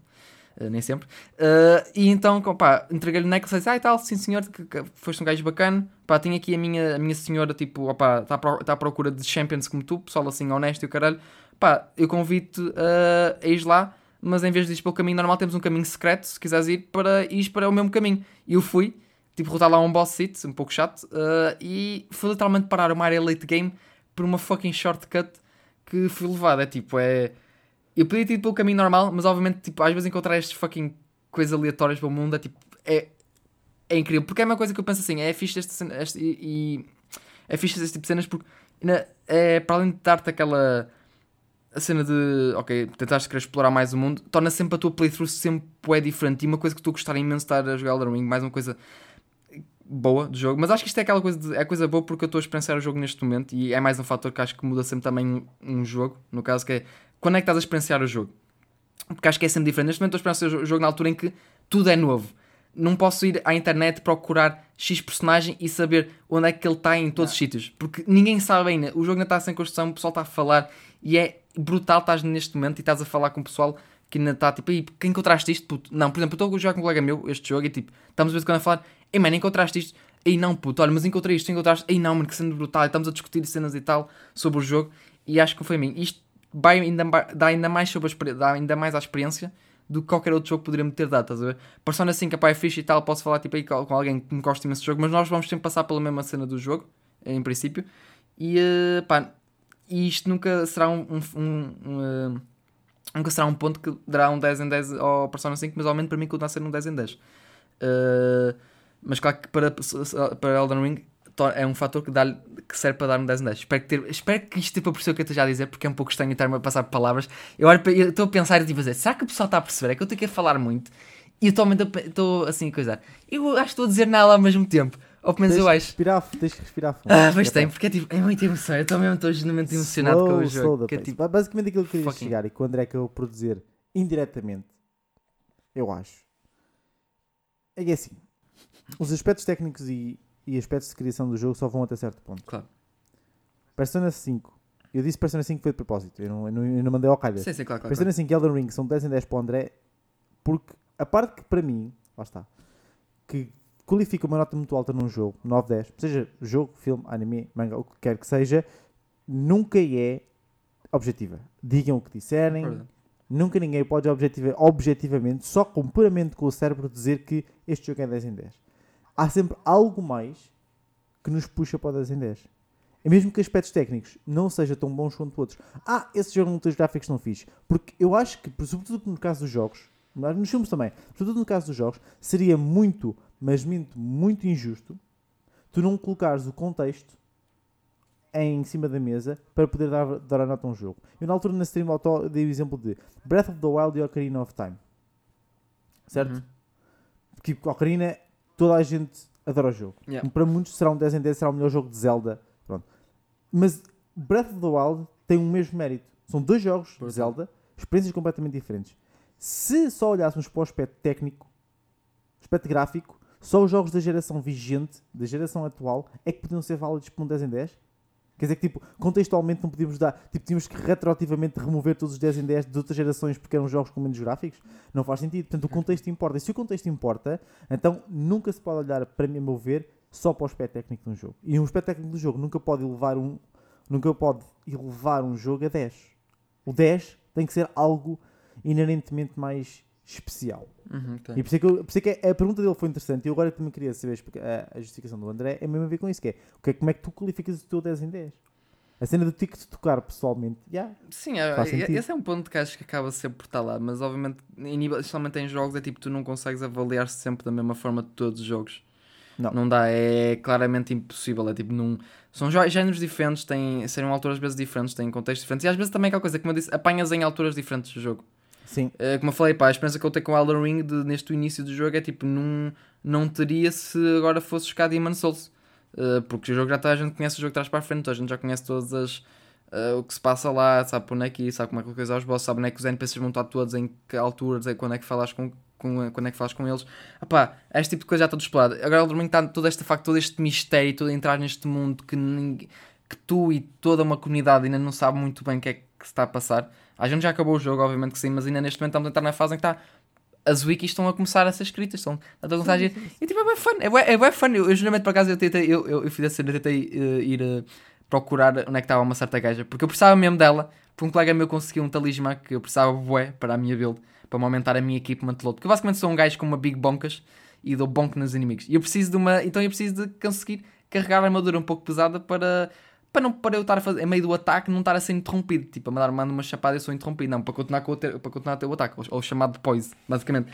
S1: eh, nem sempre. Eh, e então, pá, entreguei-lhe o necklace e disse, ah e tal, sim senhor, que, que foste um gajo bacana, pá, tenho aqui a minha, a minha senhora, tipo, opá, está pro- tá à procura de champions como tu, pessoal assim honesto e o caralho, pá, eu convido-te eh, a ir lá, mas em vez de ir pelo caminho normal, temos um caminho secreto, se quiseres ir para ir para o mesmo caminho. E eu fui, tipo, derrotar lá um boss seat, um pouco chato, eh, e fui literalmente parar uma área late game por uma fucking shortcut que fui levado. É tipo, é. Eu podia ter ido pelo caminho normal, mas obviamente, tipo, às vezes encontrar estes fucking coisas aleatórias pelo mundo é tipo. É, é incrível. Porque é uma coisa que eu penso assim, é fixe este, este e, e é fixe este tipo de cenas porque na- é, para além de dar-te aquela a cena de, ok, tentaste querer explorar mais o mundo, torna sempre a tua playthrough sempre é diferente e uma coisa que estou a gostar imenso de estar a jogar Elden Ring, mais uma coisa boa do jogo, mas acho que isto é aquela coisa, de, é coisa boa porque eu estou a experienciar o jogo neste momento e é mais um fator que acho que muda sempre também um, um jogo, no caso que é, quando é que estás a experienciar o jogo? Porque acho que é sempre diferente, neste momento estou a experienciar o jogo na altura em que tudo é novo, não posso ir à internet procurar X personagem e saber onde é que ele está em todos os sítios, porque ninguém sabe ainda, o jogo ainda está sem construção, o pessoal está a falar e é brutal, estás neste momento e estás a falar com o pessoal que ainda está tipo, "Ei, que encontraste isto, puto? Não, por exemplo, eu estou a jogar com um colega meu este jogo e tipo, estamos a em quando a falar, ei mano, encontraste isto? Ei não, puto, olha, mas encontrei isto, encontraste, ei não, mano, que cena brutal, estamos a discutir cenas e tal sobre o jogo e acho que foi a mim. Isto vai ainda, dá ainda mais sobre a dá ainda mais à experiência do que qualquer outro jogo poderia me ter dado, estás a ver? Persona 5 pá, é fixe e tal, posso falar tipo aí com alguém que me gosta imenso de jogo, mas nós vamos sempre passar pela mesma cena do jogo, em princípio, e eh, pá, isto nunca será um, um- um- eh, nunca será um ponto que dará um 10 em 10 ao Persona 5, mas ao menos para mim continua a ser um 10 em 10. Eh, mas claro que para, para Elden Ring é um fator que, dá que serve para dar um 10 em 10. Espero que, ter, espero que isto tipo, perceber o que eu estou já a dizer, porque é um pouco estranho estar-me a passar palavras. Eu estou a pensar e tipo a dizer, será que o pessoal está a perceber? É que eu estou aqui a falar muito e eu estou assim a coisar. Eu acho que estou a dizer nada ao mesmo tempo. Ou pelo menos
S2: Tens
S1: eu
S2: que
S1: acho.
S2: respirar, tens que respirar fundo.
S1: Ah, mas
S2: É
S1: tem,
S2: pá.
S1: porque é, tipo, é muita emoção. Eu estou mesmo estou genuinamente emocionado com o
S2: Slow,
S1: jogo.
S2: slow
S1: que é tipo,
S2: Basicamente aquilo que eu queria
S1: fucking-
S2: chegar e que o André acabou por dizer indiretamente, eu acho, é que é assim, os aspectos técnicos e, e aspectos de criação do jogo só vão até certo ponto.
S1: Claro.
S2: Persona 5, eu disse Persona 5 foi de propósito, eu não, eu não, eu não mandei ao calhar.
S1: Sim, sim, claro, claro.
S2: Persona 5 e Elden Ring são 10 em 10 para o André, porque a parte que para mim, lá está, que qualifica uma nota muito alta num jogo, 9, 10, seja jogo, filme, anime, manga, o que quer que seja, nunca é objetiva. Digam o que disserem, nunca ninguém pode objetiva, objetivamente, só com puramente com o cérebro, dizer que este jogo é 10 em 10. Há sempre algo mais que nos puxa para o 10 em 10. E mesmo que aspectos técnicos não sejam tão bons quanto outros. Ah, esse jogo não tem os gráficos não fixe. Porque eu acho que, sobretudo no caso dos jogos, mas nos filmes também, sobretudo no caso dos jogos, seria muito, mas muito, muito injusto tu não colocares o contexto em cima da mesa para poder dar, dar a nota a um jogo. Eu na altura na stream auto dei o exemplo de Breath of the Wild e Ocarina of Time. Certo?
S1: Uhum.
S2: Porque Ocarina, toda a gente adoro o jogo.
S1: Yeah.
S2: Para muitos será um 10 em 10, será o melhor jogo de Zelda. Pronto. Mas Breath of the Wild tem o mesmo mérito. São dois jogos de
S1: Verdade.
S2: Zelda, experiências completamente diferentes. Se só olhássemos para o aspecto técnico, aspecto gráfico, só os jogos da geração vigente, da geração atual, é que podiam ser válidos para um 10 em 10. Quer dizer que, tipo, contextualmente não podíamos dar, tipo, tínhamos que retroativamente remover todos os 10 em 10 de outras gerações porque eram jogos com menos gráficos. Não faz sentido. Portanto, o contexto importa. E se o contexto importa, então nunca se pode olhar, para mim, a meu ver, só para o aspecto técnico de um jogo. E um aspecto técnico do jogo nunca pode elevar um, nunca pode elevar um jogo a 10. O 10 tem que ser algo inerentemente mais especial.
S1: Uhum.
S2: E por isso, é que eu- por isso é que a pergunta dele foi interessante. E eu agora também queria saber a a, justificação do André. É mesmo a ver com isso: que é, que é como é que tu qualificas o teu 10 em 10? A cena do ticket de tocar pessoalmente, yeah,
S1: Sim, é, é- esse é um ponto que acho que acaba sempre por estar lá, mas obviamente, em nível, especialmente em jogos, é tipo, tu não consegues avaliar sempre da mesma forma de todos os jogos.
S2: Não.
S1: dá, é claramente impossível. É tipo, num, são gé- géneros diferentes, têm, serem alturas às vezes diferentes, têm contextos diferentes, e às vezes também é aquela coisa, como eu disse, apanhas em alturas diferentes do jogo.
S2: Sim,
S1: Eh, como eu falei, pá, a experiência que eu tenho com o Elden Ring de, neste início do jogo é tipo, não, não teria se agora fosse buscar Demon Souls. Eh, porque o jogo já está, a gente conhece o jogo trás para a frente, a gente já conhece todas as. eh, o que se passa lá, sabe onde é que sabe como é que coisa aos bosses, sabe onde é que os NPCs vão estar todos, em que alturas, quando é que falas com, com, quando é que falas com eles. Epá, este tipo de coisa já está explorado. Agora Elden Ring está todo este facto, todo este mistério, todo entrar neste mundo que, que tu e toda uma comunidade ainda não sabe muito bem o que é que se está a passar. A gente já acabou o jogo, obviamente que sim, mas ainda neste momento estamos a entrar na fase em que está. As wikis estão a começar a ser escritas, estão a começar a agir. E tipo, é bem fun, é bem, é bem fun. Eu, eu geralmente por acaso eu tentei, eu, eu, eu fiz a cena, tentei eh, ir eh, procurar onde é que estava uma certa gaja, porque eu precisava mesmo dela, porque um colega meu conseguiu um talismã que eu precisava bué para a minha build, para me aumentar a minha equipment load. Porque eu basicamente sou um gajo com uma big boncas e dou bonk nos inimigos. E eu preciso de uma. Então eu preciso de conseguir carregar a armadura um pouco pesada para. Para, não, para eu estar a fazer, em meio do ataque, não estar a ser interrompido. Tipo, a mandar mando uma chapada e eu sou interrompido. Não, para continuar, com o ter, para continuar a ter o ataque. Ou, ou chamado de poise, basicamente.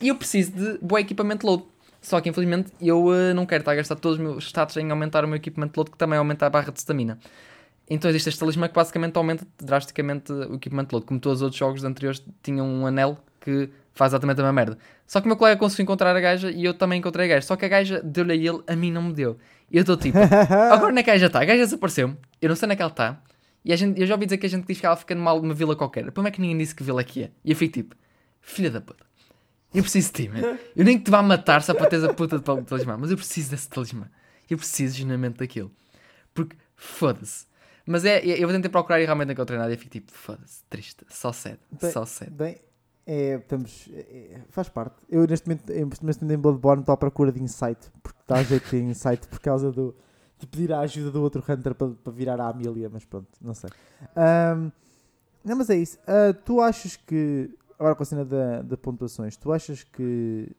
S1: E eu preciso de bom equipamento load. Só que infelizmente eu eh, não quero estar a gastar todos os meus status em aumentar o meu equipamento load, que também aumenta a barra de stamina. Então existe este talismã que basicamente aumenta drasticamente o equipamento load. Como todos os outros jogos anteriores tinham um anel que faz exatamente a mesma merda. Só que o meu colega conseguiu encontrar a gaja e eu também encontrei a gaja. Só que a gaja deu-lhe a ele, a mim não me deu. E eu estou tipo, [LAUGHS] agora onde é que a gaja está? A gaja desapareceu-me, eu não sei onde é que ela está. E a gente, eu já ouvi dizer que a gente diz que ela fica numa, numa vila qualquer. Como é que ninguém disse que vila aqui é? E eu fico tipo, filha da puta. Eu preciso de ti, man. Eu nem que te vá matar só para teres a puta de talismã, mas eu preciso desse talismã. Eu preciso genuinamente daquilo. Porque, foda-se. Mas é, eu vou tentar procurar e realmente não encontrei nada e fico tipo, foda-se, triste, só sede, só sede.
S2: Bem, é, estamos, é, faz parte. Eu neste momento, neste momento em Bloodborne estou à procura de insight, porque a jeito de insight por causa do, de pedir a ajuda do outro Hunter para, para virar a Amelia, mas pronto, não sei. Ahm, não, mas é isso. Ah, tu achas que, agora com a cena da, da pontuações, tu achas que,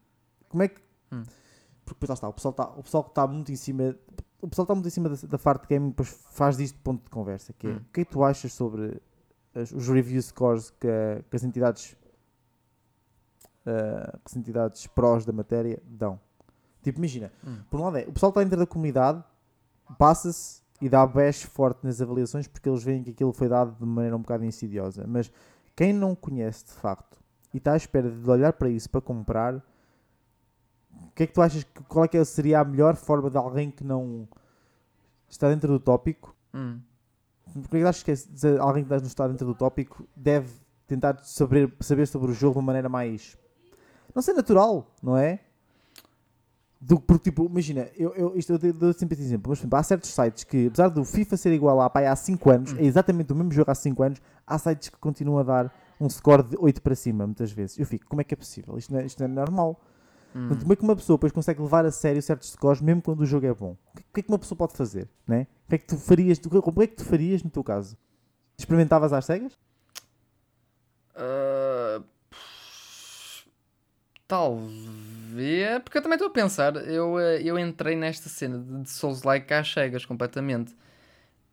S2: como é que,
S1: Hum.
S2: porque depois lá está, o pessoal está, o pessoal que está muito em cima, o pessoal está muito em cima da, da parte de gaming, depois faz disto ponto de conversa, que é,
S1: Hum.
S2: o que é que tu achas sobre as- os review scores que, que as entidades uh, que as entidades prós da matéria dão. Tipo, imagina,
S1: Hum.
S2: por um lado é, o pessoal está dentro da comunidade, passa-se e dá bash forte nas avaliações porque eles veem que aquilo foi dado de maneira um bocado insidiosa. Mas quem não conhece de facto e está à espera de olhar para isso para comprar, o que é que tu achas que qual é que seria a melhor forma de alguém que não está dentro do tópico
S1: Hum.
S2: porque é que achas que se alguém que não está dentro do tópico deve tentar saber, saber sobre o jogo de uma maneira mais. Não sei, natural, não é? Do, porque, tipo, imagina, eu, eu, isto eu dou- sempre esse exemplo, mas exemplo, há certos sites que, apesar do FIFA ser igual à pai há 5 anos,
S1: Hum.
S2: é exatamente o mesmo jogo há 5 anos, há sites que continuam a dar um score de 8 para cima, muitas vezes. Eu fico, como é que é possível? Isto não é, isto não é normal.
S1: Hum.
S2: Como é que uma pessoa depois consegue levar a sério certos scores mesmo quando o jogo é bom? O que, que é que uma pessoa pode fazer? Né? O que é que tu farias? Como é que tu farias no teu caso? Experimentavas às cegas?
S1: Ah, talvez. Porque eu também estou a pensar. Eu, eh, eu entrei nesta cena de, Souls-like às cegas completamente.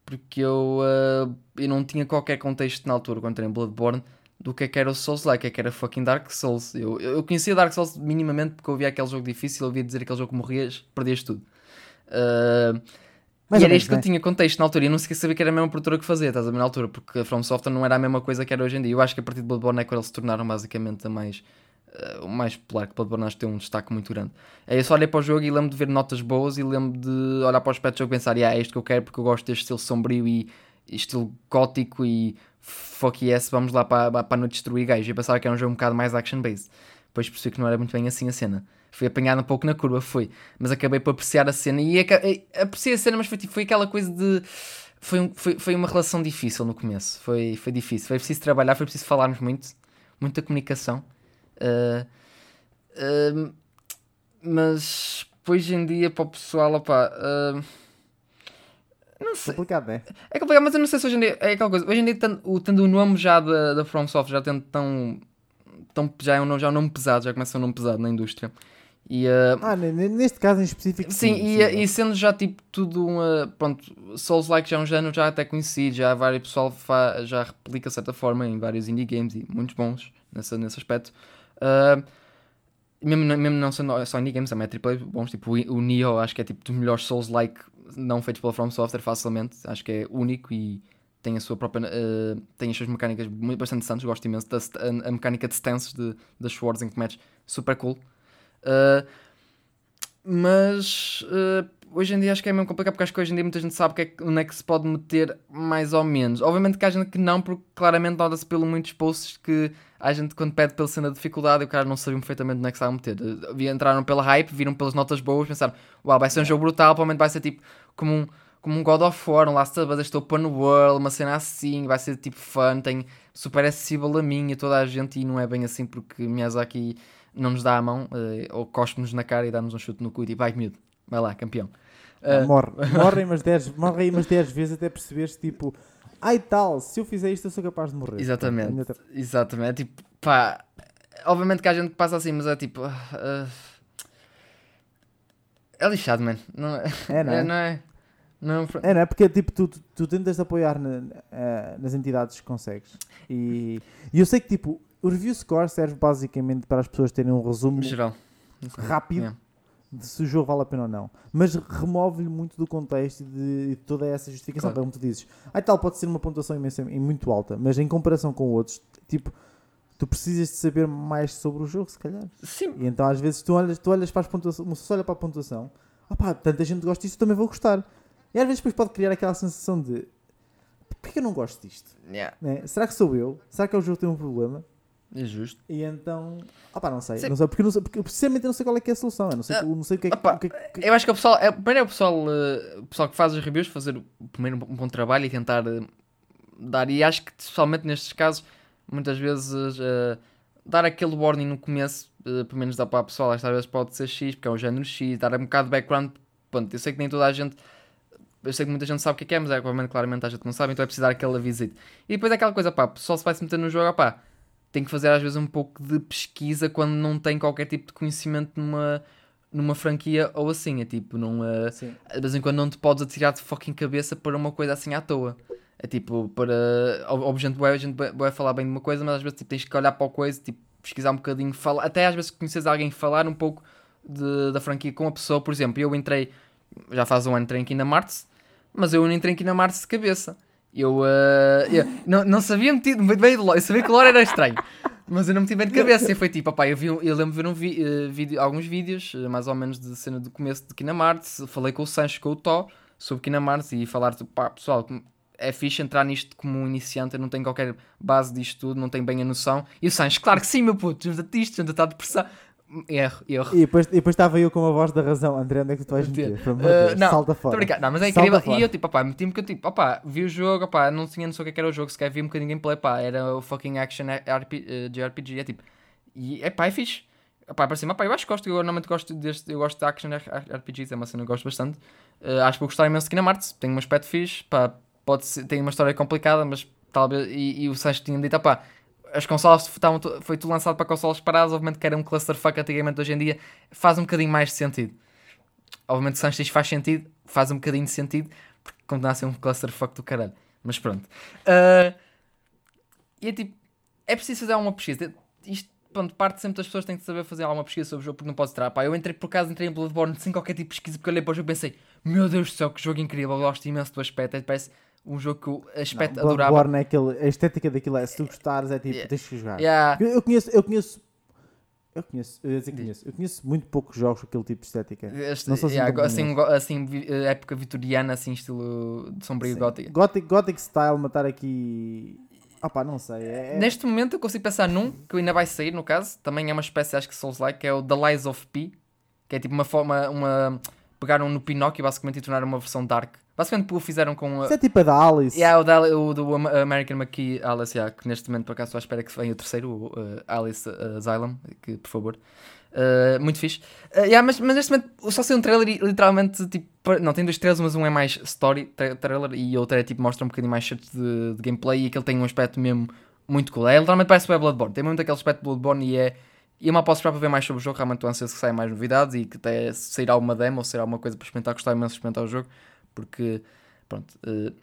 S1: Porque eu, ah, eu não tinha qualquer contexto na altura quando entrei em Bloodborne do que é que era o Souls-like, é que era fucking Dark Souls. Eu, eu conhecia Dark Souls minimamente porque eu via aquele jogo difícil, eu ouvia dizer aquele jogo que morrias, perdias tudo. Ah,
S2: Mais
S1: e
S2: ou
S1: era isto que eu
S2: né?
S1: tinha contexto na altura e eu não sequer sabia que era a mesma produtora que fazia, estás a ver na altura, porque a From Software não era a mesma coisa que era hoje em dia. Eu acho que a partir de Bloodborne é quando eles se tornaram basicamente a mais uh, o mais popular, que Bloodborne acho que tem um destaque muito grande. Aí eu só olhei para o jogo e lembro de ver notas boas e lembro de olhar para o aspecto do jogo e pensar, yeah, é isto que eu quero porque eu gosto deste estilo sombrio e, e estilo gótico e fuck yes, vamos lá para, para não destruir gajos. Eu pensava que era um jogo um bocado mais action-based. Depois percebi que não era muito bem assim a cena. Fui apanhado um pouco na curva, foi. Mas acabei por apreciar a cena e apreciei a cena, mas foi, tipo, foi aquela coisa de. Foi, um, foi, foi uma relação difícil no começo. Foi, foi difícil. Foi preciso trabalhar, foi preciso falarmos muito. Muita comunicação. Uh, uh, mas hoje em dia, para o pessoal, opá. Uh, não sei.
S2: Complicado, é?
S1: É complicado, mas eu não sei se hoje em dia. É aquela coisa. Hoje em dia, tendo, o, tendo o nome já da, da FromSoft, já tendo tão tão, já, é um, já é um nome pesado, já começa um nome pesado na indústria. E, uh,
S2: ah, neste caso em específico.
S1: Sim, sim, e, sim, e, sendo já tipo tudo uma. Pronto, Souls-like já é um género já até conhecido, já vários pessoal fa, já replica de certa forma em vários indie games e muitos bons nessa, nesse aspecto. Uh, mesmo, mesmo não sendo só indie games, também é AAA bons, tipo o, o Nioh acho que é tipo dos melhores Souls-like não feitos pela From Software facilmente, acho que é único e tem a sua própria. Uh, tem as suas mecânicas muito, bastante interessantes, gosto imenso da a, a mecânica de stances de, das swords em que super cool. Uh, mas uh, hoje em dia acho que é mesmo complicado porque acho que hoje em dia muita gente sabe que é, onde é que se pode meter mais ou menos. Obviamente que há gente que não, porque claramente nota-se pelo muitos posts que há gente quando pede pela cena de dificuldade e o cara não sabia perfeitamente onde é que se a meter. Entraram pela hype, viram pelas notas boas, pensaram, uau, vai ser um jogo brutal, provavelmente vai ser tipo como um como um God of War, um Last of Us, estou open world, uma cena assim, vai ser tipo fun, tem super acessível a mim e a toda a gente, e não é bem assim porque Miyazaki não nos dá a mão, uh, ou cospe-nos na cara e dá-nos um chute no cu e tipo, vai miúdo, vai lá, campeão.
S2: Uh... Morre, morre umas 10 morre umas 10 vezes até perceberes tipo, ai tal, se eu fizer isto eu sou capaz de morrer.
S1: Exatamente, então, exatamente, tipo, pá, obviamente que há gente que passa assim, mas é tipo... Uh, é lixado, mano. Não é,
S2: é, não é? [LAUGHS]
S1: é, não é? Não,
S2: é, não é? Porque tipo, tu, tu, tu tentas apoiar na, uh, nas entidades que consegues. E, e, eu sei que tipo, o review score serve basicamente para as pessoas terem um resumo
S1: Geral.
S2: rápido yeah. De se o jogo vale a pena ou não. Mas remove-lhe muito do contexto de, de toda essa justificação. Claro. Como tu dizes, aí tal pode ser uma pontuação imensa e muito alta, mas em comparação com outros, tipo, tu precisas de saber mais sobre o jogo, se calhar.
S1: Sim.
S2: E então às vezes tu olhas, tu olhas para as pontuações, se olha para a pontuação, opá, tanta gente gosta disso, também vou gostar. E às vezes depois pode criar aquela sensação de porquê que eu não gosto disto?
S1: Yeah.
S2: Né? Será que sou eu? Será que é o jogo que tem um problema?
S1: É justo.
S2: E então. Opá, não sei. Não sei porque, não sei, porque precisamente não sei qual é que é a solução. Eu não sei, uh, não sei o que é,
S1: opa,
S2: o que, é
S1: que, Eu acho que o pessoal. É, primeiro é o pessoal, uh, o pessoal que faz as reviews fazer o, primeiro um bom trabalho e tentar uh, dar. E acho que, especialmente nestes casos, muitas vezes dar aquele warning no começo, pelo menos dá para a pessoa, às vezes pode ser X, porque é um género X, dar um bocado de background. Pronto, eu sei que nem toda a gente eu sei que muita gente sabe o que é, mas é, claramente a gente não sabe, então é preciso dar aquela visita. E depois é aquela coisa, pá, só se vai se meter no jogo, pá, tem que fazer às vezes um pouco de pesquisa quando não tem qualquer tipo de conhecimento numa, numa franquia ou assim, é tipo, não, uh, de vez em quando não te podes atirar de fucking cabeça para uma coisa assim à toa. É tipo, para. Óbvio, gente vai, a gente vai falar bem de uma coisa, mas às vezes tipo, tens que olhar para a coisa, tipo, pesquisar um bocadinho, falar, até às vezes conheces alguém falar um pouco de, da franquia com a pessoa. Por exemplo, eu entrei, já faz um ano, entrei em Kingdom Hearts mas eu não entrei aqui na Marte de cabeça. Eu, uh, eu não, não sabia metido, bem eu sabia que o lore era estranho, mas eu não meti bem de cabeça. E foi tipo, opá, eu, vi, eu lembro de ver um vi, uh, vídeo, alguns vídeos, uh, mais ou menos de cena do começo de Kinamarts. Falei com o Sancho, com o Tó, sobre Kinamarts e falar, tipo, pá, pessoal, é fixe entrar nisto como um iniciante, eu não tenho qualquer base disto tudo, não tenho bem a noção. E o Sancho, claro que sim, meu puto, já isto, já está depressão. Erro, erro.
S2: E depois, e depois estava eu com a voz da razão, André, onde é que tu vais meter? Uh,
S1: não,
S2: salta fora.
S1: Não, mas é incrível. E eu tipo, opá, meti-me que eu tipo, opá, vi o jogo, opá, não tinha noção o que é era o jogo, se quer vi um bocadinho de gameplay, pá, era o fucking action RP, uh, de RPG, é tipo, e é pá, é fixe. Opá, para cima, opá, eu acho que gosto, eu normalmente gosto deste, eu gosto de action RPGs, é uma cena que eu gosto bastante. Uh, acho que vou gostar imenso de Kingdom Hearts, tem um aspecto fixe, pá, pode ser, tem uma história complicada, mas talvez, e, e o Sancho tinha dito, opá, as consolas estavam, foi tudo lançado para consolas paradas, obviamente que era um clusterfuck antigamente, hoje em dia faz um bocadinho mais de sentido. Obviamente antes faz sentido, faz um bocadinho de sentido, porque continua a ser um clusterfuck do caralho. Mas pronto. Uh, e é tipo, é preciso fazer alguma pesquisa. Isto, pronto, parte sempre das pessoas têm que saber fazer alguma pesquisa sobre o jogo, porque não pode entrar. Pá, eu entrei, por acaso, entrei em Bloodborne sem qualquer tipo de pesquisa, porque olhei para o jogo e pensei, meu Deus do céu, que jogo incrível, eu gosto imenso do aspecto, parece um jogo que eu aspecto não, adorava.
S2: Bloodborne é aquele, a estética daquilo é, se tu gostares, é tipo, yeah. tens que jogar.
S1: Yeah.
S2: Eu, conheço, eu conheço Eu conheço, eu, conheço, eu conheço muito poucos jogos com aquele tipo de estética.
S1: Este,
S2: Não sou assim
S1: yeah, assim, assim, eh, época vitoriana, assim, estilo de sombrio gótico.
S2: Gothic, Gothic style, matar aqui. Ah pá, não sei. É, é-
S1: Neste momento eu consigo pensar num que ainda vai sair, no caso, também é uma espécie, acho que Souls-like, que é o The Lies of P, que é tipo uma forma, uma... pegaram no Pinóquio basicamente e tornaram uma versão dark. Basicamente o fizeram com... a-
S2: Isso é tipo a da Alice.
S1: Yeah, o, da, o do Am- American McKee Alice, yeah, que neste momento por acaso estou à espera que venha o terceiro, o uh, Alice uh, Asylum, que por favor. Uh, muito fixe. Uh, yeah, mas, mas neste momento só sei um trailer e literalmente tipo. Não, tem dois trailers, mas um é mais story tra- trailer e outro é tipo mostra um bocadinho mais shit de, de gameplay e aquele tem um aspecto mesmo muito cool. É, literalmente parece o Bloodborne, tem muito aquele aspecto de Bloodborne e é. E eu mal posso esperar para ver mais sobre o jogo, realmente estou ansioso que saia mais novidades e que até sairá uma demo ou sairá alguma coisa para experimentar, gostava imenso de experimentar o jogo, porque pronto. uh,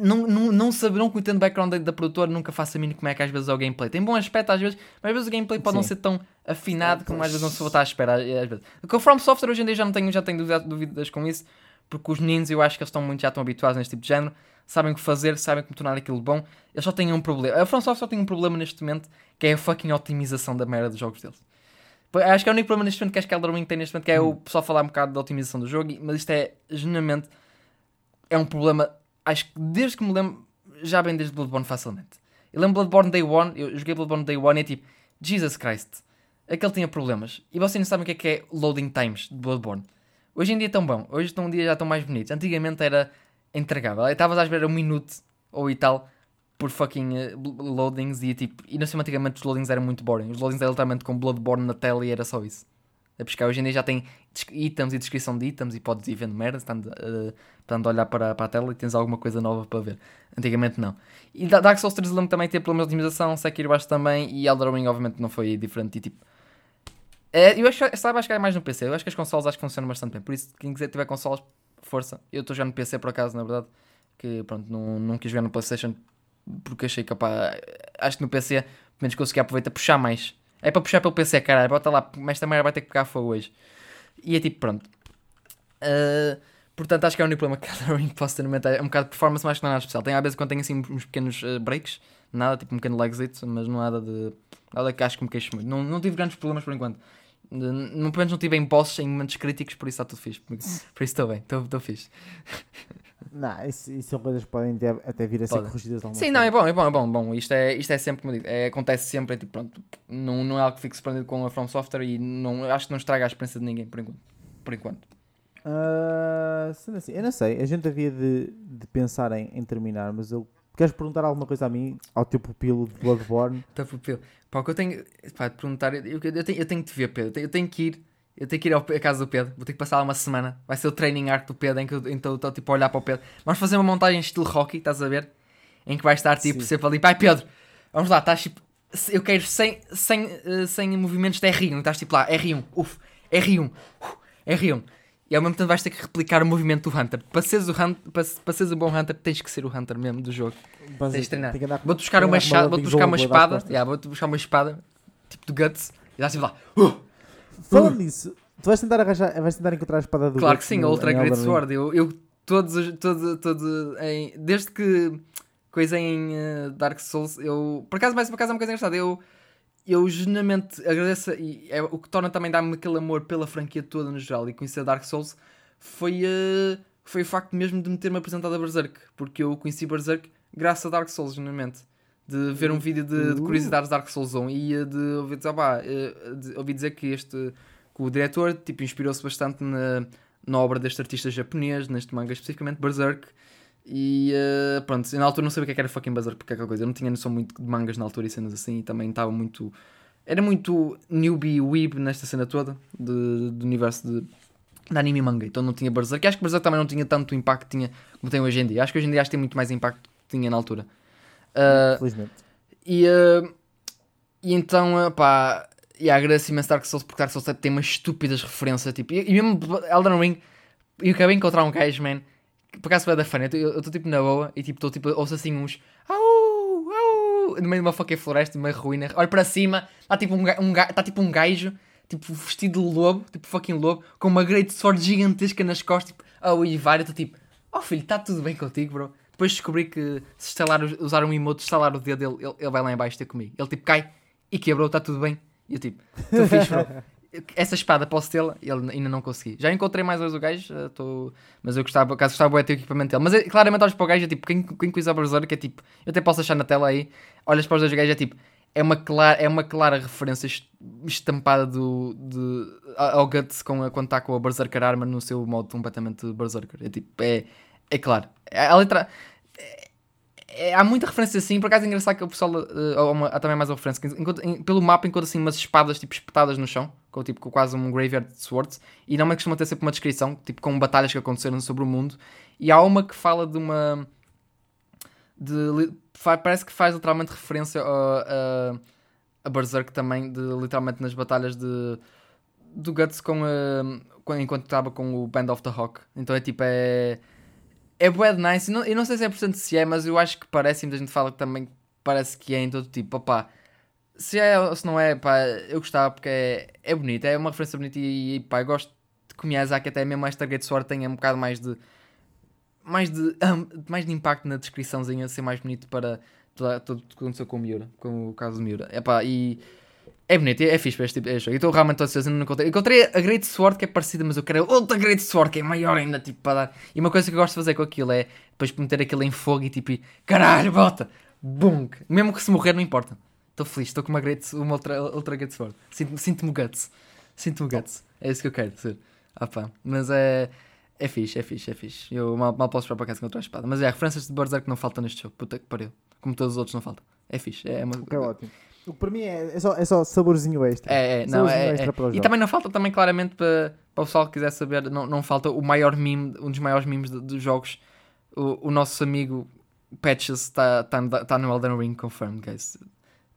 S1: não, não, não saber, não conhecendo o background da, da produtora, nunca faço a mínima como é que às vezes é o gameplay. Tem bom aspecto às vezes, mas às vezes o gameplay pode não
S2: Sim.
S1: ser tão afinado como às vezes não se está à espera. às vezes. Com o From Software hoje em dia já não tenho, já tenho dúvida- dúvidas com isso, porque os meninos eu acho que eles estão muito, já estão habituados neste tipo de género, sabem o que fazer, sabem como tornar aquilo bom. Eles só têm um problema. A From Software só tem um problema neste momento, que é a fucking otimização da merda dos jogos deles. Acho que é o único problema neste momento que acho que Elden Ring tem neste momento, que é o pessoal falar um bocado da otimização do jogo, mas isto é genuinamente é um problema, acho que desde que me lembro, já bem desde Bloodborne facilmente. Eu lembro Bloodborne Day One, eu joguei Bloodborne Day One e é tipo, Jesus Christ, aquele tinha problemas. E vocês não sabem o que é que é loading times de Bloodborne. Hoje em dia estão bom, hoje estão um dia já estão mais bonitos. Antigamente era entregável. Estavas à espera um minuto ou e tal por fucking bl- loadings e tipo, e não sei, antigamente os loadings eram muito boring. Os loadings eram literalmente com Bloodborne na tela e era só isso. A pescar. Hoje em dia já tem itens e descrição de itens e podes ir vendo merda, estando, uh, estando a olhar para, para a tela e tens alguma coisa nova para ver. Antigamente não. E Da- Dark Souls 3 lembro também ter problemas de otimização, Sekiro baixo também e Elden Ring obviamente não foi diferente e tipo... É, eu acho que estava a chegar mais no PC, eu acho que as consoles acho que funcionam bastante bem, por isso quem quiser tiver consoles, força. Eu estou já no PC por acaso, na verdade, que pronto, não, não quis jogar no Playstation porque achei que opá, acho que no PC pelo menos consegui aproveitar puxar mais. É para puxar pelo PC, caralho, bota lá, mas merda vai ter que pegar fogo hoje. E é tipo, pronto. Uh, portanto, acho que é o único problema que Elden Ring [LAUGHS] posso ter no momento é um bocado de performance, mas que não é nada especial. Tem às vezes quando tem assim uns pequenos uh, breaks, nada, tipo um pequeno legzito, mas não nada de. Nada que acho que me queixo muito. Não, não tive grandes problemas por enquanto. Não, pelo menos não tive em bosses em momentos críticos, por isso está tudo fixe. Por, isso [LAUGHS] estou bem, estou fixe. [LAUGHS]
S2: Não, isso, isso são coisas que podem ter- até vir a ser
S1: Pode.
S2: corrigidas de alguma
S1: Sim, não, é bom, é bom, é bom. bom. Isto, é, isto é sempre, como digo, é, acontece sempre, é tipo, pronto, não, não é algo que fique surpreendido com a From Software e não, acho que não estraga a experiência de ninguém, por enquanto. Por enquanto.
S2: Ah, sendo assim, eu não sei, a gente havia de, de pensar em, em terminar, mas eu queres perguntar alguma coisa a mim, ao teu pupilo de Bloodborne? [LAUGHS]
S1: Por Pedro. Pá, o que eu tenho, pá, de perguntar, eu, eu, eu tenho, eu tenho que te ver, Pedro. Eu tenho, eu tenho que ir, eu tenho que ir ao, à casa do Pedro. Vou ter que passar lá uma semana. Vai ser o training arc do Pedro, em que eu então, estou tipo a olhar para o Pedro. Vamos fazer uma montagem estilo hockey, estás a ver? Em que vai estar tipo
S2: Sim.
S1: sempre ali, pai Pedro, vamos lá, estás tipo, eu quero sem, sem, eh, sem movimentos de R1, estás tipo lá, R1, uf, R1, uf, R1. E ao mesmo tempo vais ter que replicar o movimento do Hunter. Para seres o, Hun- para, para seres um bom Hunter, tens que ser o Hunter mesmo do jogo. Tens de treinar. Vou-te buscar uma, vou-te buscar uma espada. Yeah, vou-te buscar uma espada, tipo do Guts, e estás tipo lá. Uh!
S2: Falando nisso, tu vais tentar arranjar, vais tentar encontrar a espada do
S1: Claro que sim, a Ultra Great? Sword. Eu, eu todos, os- todo, todo, em, desde que coisa em eh, Dark Souls, eu por acaso, mais por acaso é uma coisa engraçada. Eu, eu genuinamente agradeço e é o que torna também dar-me aquele amor pela franquia toda no geral e conhecer Dark Souls foi, eh, foi o facto mesmo de me ter-me apresentado a Berserk, porque eu conheci Berserk graças a Dark Souls, genuinamente. De ver um vídeo de, de
S2: Uh.
S1: curiosidades de Dark Souls 1 e eh, de ouvir dizer, pá, eh, de- ouvi dizer que este que o diretor tipo, inspirou-se bastante na, na obra deste artista japonês, neste manga especificamente, Berserk. E eh, pronto, eu na altura não sabia o que é que era fucking Berserk, porque é aquela coisa. Eu não tinha noção muito de mangas na altura e cenas assim, e também estava muito. Era muito newbie weeb nesta cena toda, de, do universo de, de anime e manga. Então não tinha Berserk. E acho que Berserk também não tinha tanto impacto que tinha, como tem hoje em dia. Acho que hoje em dia acho que tem muito mais impacto que tinha na altura. Ah,
S2: Felizmente.
S1: e, eh, e então, eh, pá, e agradeço imenso Dark Souls porque Dark Souls tem umas estúpidas referências. Tipo, e, e mesmo Elden Ring, eu acabei de encontrar um gajo, man, que por acaso foi da fã. Eu estou tipo na boa e tipo, estou tipo, ouço assim uns. Au, au, no meio de uma fucking floresta, de uma ruína. Olho para cima, está tipo um, um, tá tipo um gajo, tipo vestido de lobo, tipo fucking lobo, com uma great sword gigantesca nas costas, tipo, oh, e vários. Eu estou tipo, oh filho, está tudo bem contigo, bro. Depois descobri que se estalar, usar um emote, estalar o dedo, ele, ele, ele vai lá em baixo ter comigo. Ele tipo cai e quebrou, está tudo bem. E eu tipo, tu fixe, bro. [LAUGHS] Essa espada posso tê-la? E ele ainda não consegui. Já encontrei mais hoje o gajo, eh, tô... mas eu gostava, caso gostava de ter o equipamento dele. Mas é, claramente olhas para o gajo, é tipo, quem, quem quiser Berserk é tipo, eu até posso achar na tela aí, olhas para os dois gajos, é tipo, é uma clara, é uma clara referência est- estampada do, de, ao Guts com a, quando está com a Berserker Armor no seu modo completamente Berserker. É tipo, é, é claro. É, a letra. é- é- há muita referência assim, por acaso é engraçado que o pessoal. eh, há, uma- há também mais uma referência. encontra- em- pelo mapa encontra assim umas espadas tipo espetadas no chão, com, tipo, com quase um graveyard de swords, e não é costuma ter sempre uma descrição, tipo com batalhas que aconteceram sobre o mundo. E há uma que fala de uma. De, parece que faz literalmente referência a, a, a Berserk também, de, literalmente nas batalhas de, do Guts com, a- com- enquanto estava com o Band of the Hawk. Então é tipo, é. É de nice. Eu não, eu não sei se é portanto se é, mas eu acho que parece, muita gente fala que também parece que é em todo tipo. Opá, se é ou se não é, pá, eu gostava porque é, é bonito, é uma referência bonita e, e pá, eu gosto de que o Miyazaki até mesmo esta Stargate Sword tenha um bocado mais de mais de, mais de impacto na descriçãozinha, ser mais bonito para tudo o que aconteceu com o Miura, com o caso do Miura. Epá, e é bonito, é, é fixe para este tipo de jogo. Estou realmente todo ansioso, não encontrei. Encontrei a Great Sword que é parecida, mas eu quero outra Great Sword que é maior ainda, tipo, para dar. E uma coisa que eu gosto de fazer com aquilo é depois meter aquilo em fogo e tipo, caralho, bota! Bum! Mesmo que se morrer, não importa. Estou feliz, estou com uma, great, uma outra, Great Sword. Sinto- Sinto-me guts. Sinto-me guts. É isso que eu quero ser. Ah pá, mas é. É fixe, é fixe, é fixe. Eu mal, mal posso esperar para casa com outra espada. Mas é, referências de Berserk não faltam neste jogo. Puta que pariu. Como todos os outros não faltam. É fixe. É, uma...
S2: Ok, ótimo. O que para mim é, é, só, é só saborzinho extra.
S1: É, é, não, é, é. E também não falta também claramente para, para o pessoal que quiser saber, não, não falta o maior meme, um dos maiores memes dos jogos. O, o nosso amigo Patches está tá, no- tá no Elden Ring confirmed, guys.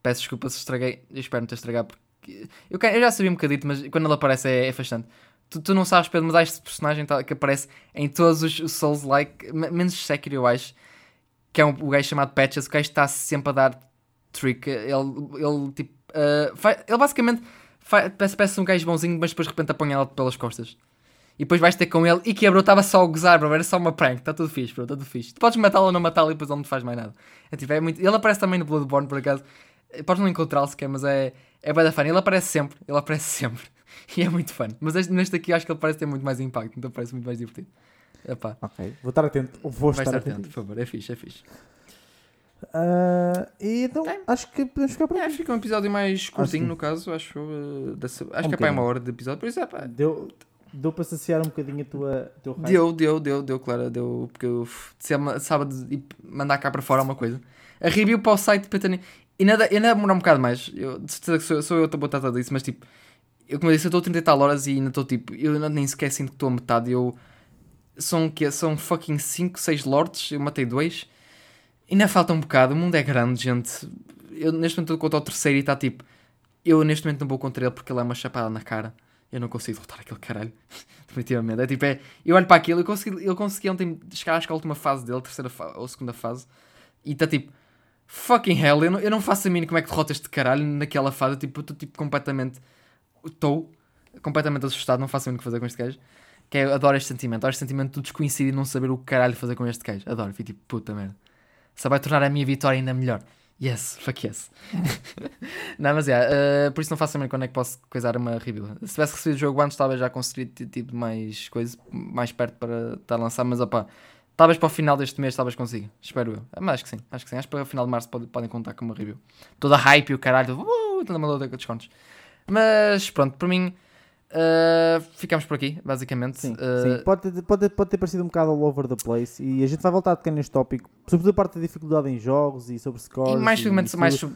S1: Peço desculpa se estraguei, eu espero não ter estragado porque eu, eu já sabia um bocadito, mas quando ele aparece é, é fascinante. Tu, tu não sabes, Pedro, mas há este personagem tá- que aparece em todos os os Souls-like, me- menos Sekiro, eu acho, que é um, o gajo chamado Patches, o gajo está sempre a dar trick. Ele, ele tipo, uh, fa- ele basicamente fa- parece, parece um gajo bonzinho, mas depois de repente apanha ela pelas costas. E depois vais ter com ele e quebrou, estava só a gozar, bro, era só uma prank, está tudo fixe, bro, está tudo fixe. Tu podes matá-lo ou não matá-lo e depois ele não te faz mais nada. É, tipo, é muito... Ele aparece também no Bloodborne, por acaso. Eh, Podes não encontrá-lo sequer, mas é, é bem da fã. Ele aparece sempre, ele aparece [LAUGHS] sempre. E é muito fã. Mas este, neste aqui acho que ele parece ter muito mais impacto, então parece muito mais divertido. Epá,
S2: Ok, vou estar atento. Vou
S1: vai
S2: estar
S1: estar
S2: atento.
S1: atento, por favor, é fixe, é fixe.
S2: Ah, e então, acho que podemos ficar por
S1: É,
S2: aqui.
S1: fica um episódio mais curtinho no caso, acho. uh, dessa- acho
S2: Um
S1: que é para uma hora de episódio, por isso é pá.
S2: Deu, deu para saciar um bocadinho a tua, teu?
S1: Deu, deu, deu, deu, claro, deu. Porque eu sábado de mandar cá para fora uma coisa. A review para o site de Petani. E nada, ainda demora um bocado mais. Eu, de certeza que sou, sou eu que estou a tratar disso, mas tipo, eu como eu disse, eu estou a 30 e tal horas e ainda estou tipo, eu ainda nem sequer sinto que estou a metade. Eu são o quê? São fucking 5, 6 lords, eu matei dois. Ainda falta um bocado, o mundo é grande, gente. Eu neste momento estou contra o terceiro e está tipo, eu neste momento não vou contra ele porque ele é uma chapada na cara. Eu não consigo derrotar aquele caralho. [LAUGHS] Definitivamente. É tipo, é, eu olho para aquilo, eu consegui, eu consegui ontem chegar acho que à última fase dele, terceira ou segunda fase, e está tipo, fucking hell, eu não, eu não faço a mínima como é que derrota este caralho naquela fase. Tipo, eu estou tipo completamente. Estou completamente assustado, não faço a mínima que fazer com este gajo. Que é, adoro este sentimento, adoro este sentimento do desconhecido e não saber o caralho fazer com este gajo. Adoro, fico tipo, puta merda. Só vai tornar a minha vitória ainda melhor. Yes, fuck yes. [LAUGHS] não, mas é, por isso não faço mínima quando é que posso coisar uma review. Se tivesse recebido o jogo antes, talvez já conseguiria ter tido mais coisas, mais perto para estar a lançar, mas opá, talvez para o final deste mês, talvez consiga. Espero eu. Mas acho que sim, acho que sim. Acho que para o final de março pode- podem contar com uma review. Toda hype e o caralho, uh, toda uma com descontos. Mas pronto, por mim, uh, ficamos por aqui, basicamente.
S2: Sim,
S1: Uh,
S2: sim. Pode, ter- pode, pode ter parecido um bocado all over the place e a gente vai voltar a tocar neste tópico, sobretudo a parte da dificuldade em jogos e sobre scores.
S1: E mais segmentos, mais sobre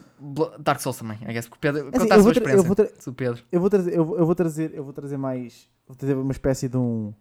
S1: Dark Souls também, I guess, porque Pedro,
S2: Assim,
S1: contar a
S2: eu,
S1: sua
S2: vou tra- eu,
S1: experiência.
S2: vou tra-
S1: Pedro.
S2: eu vou trazer, eu, vou- eu vou trazer, eu vou trazer mais, vou trazer uma espécie de um,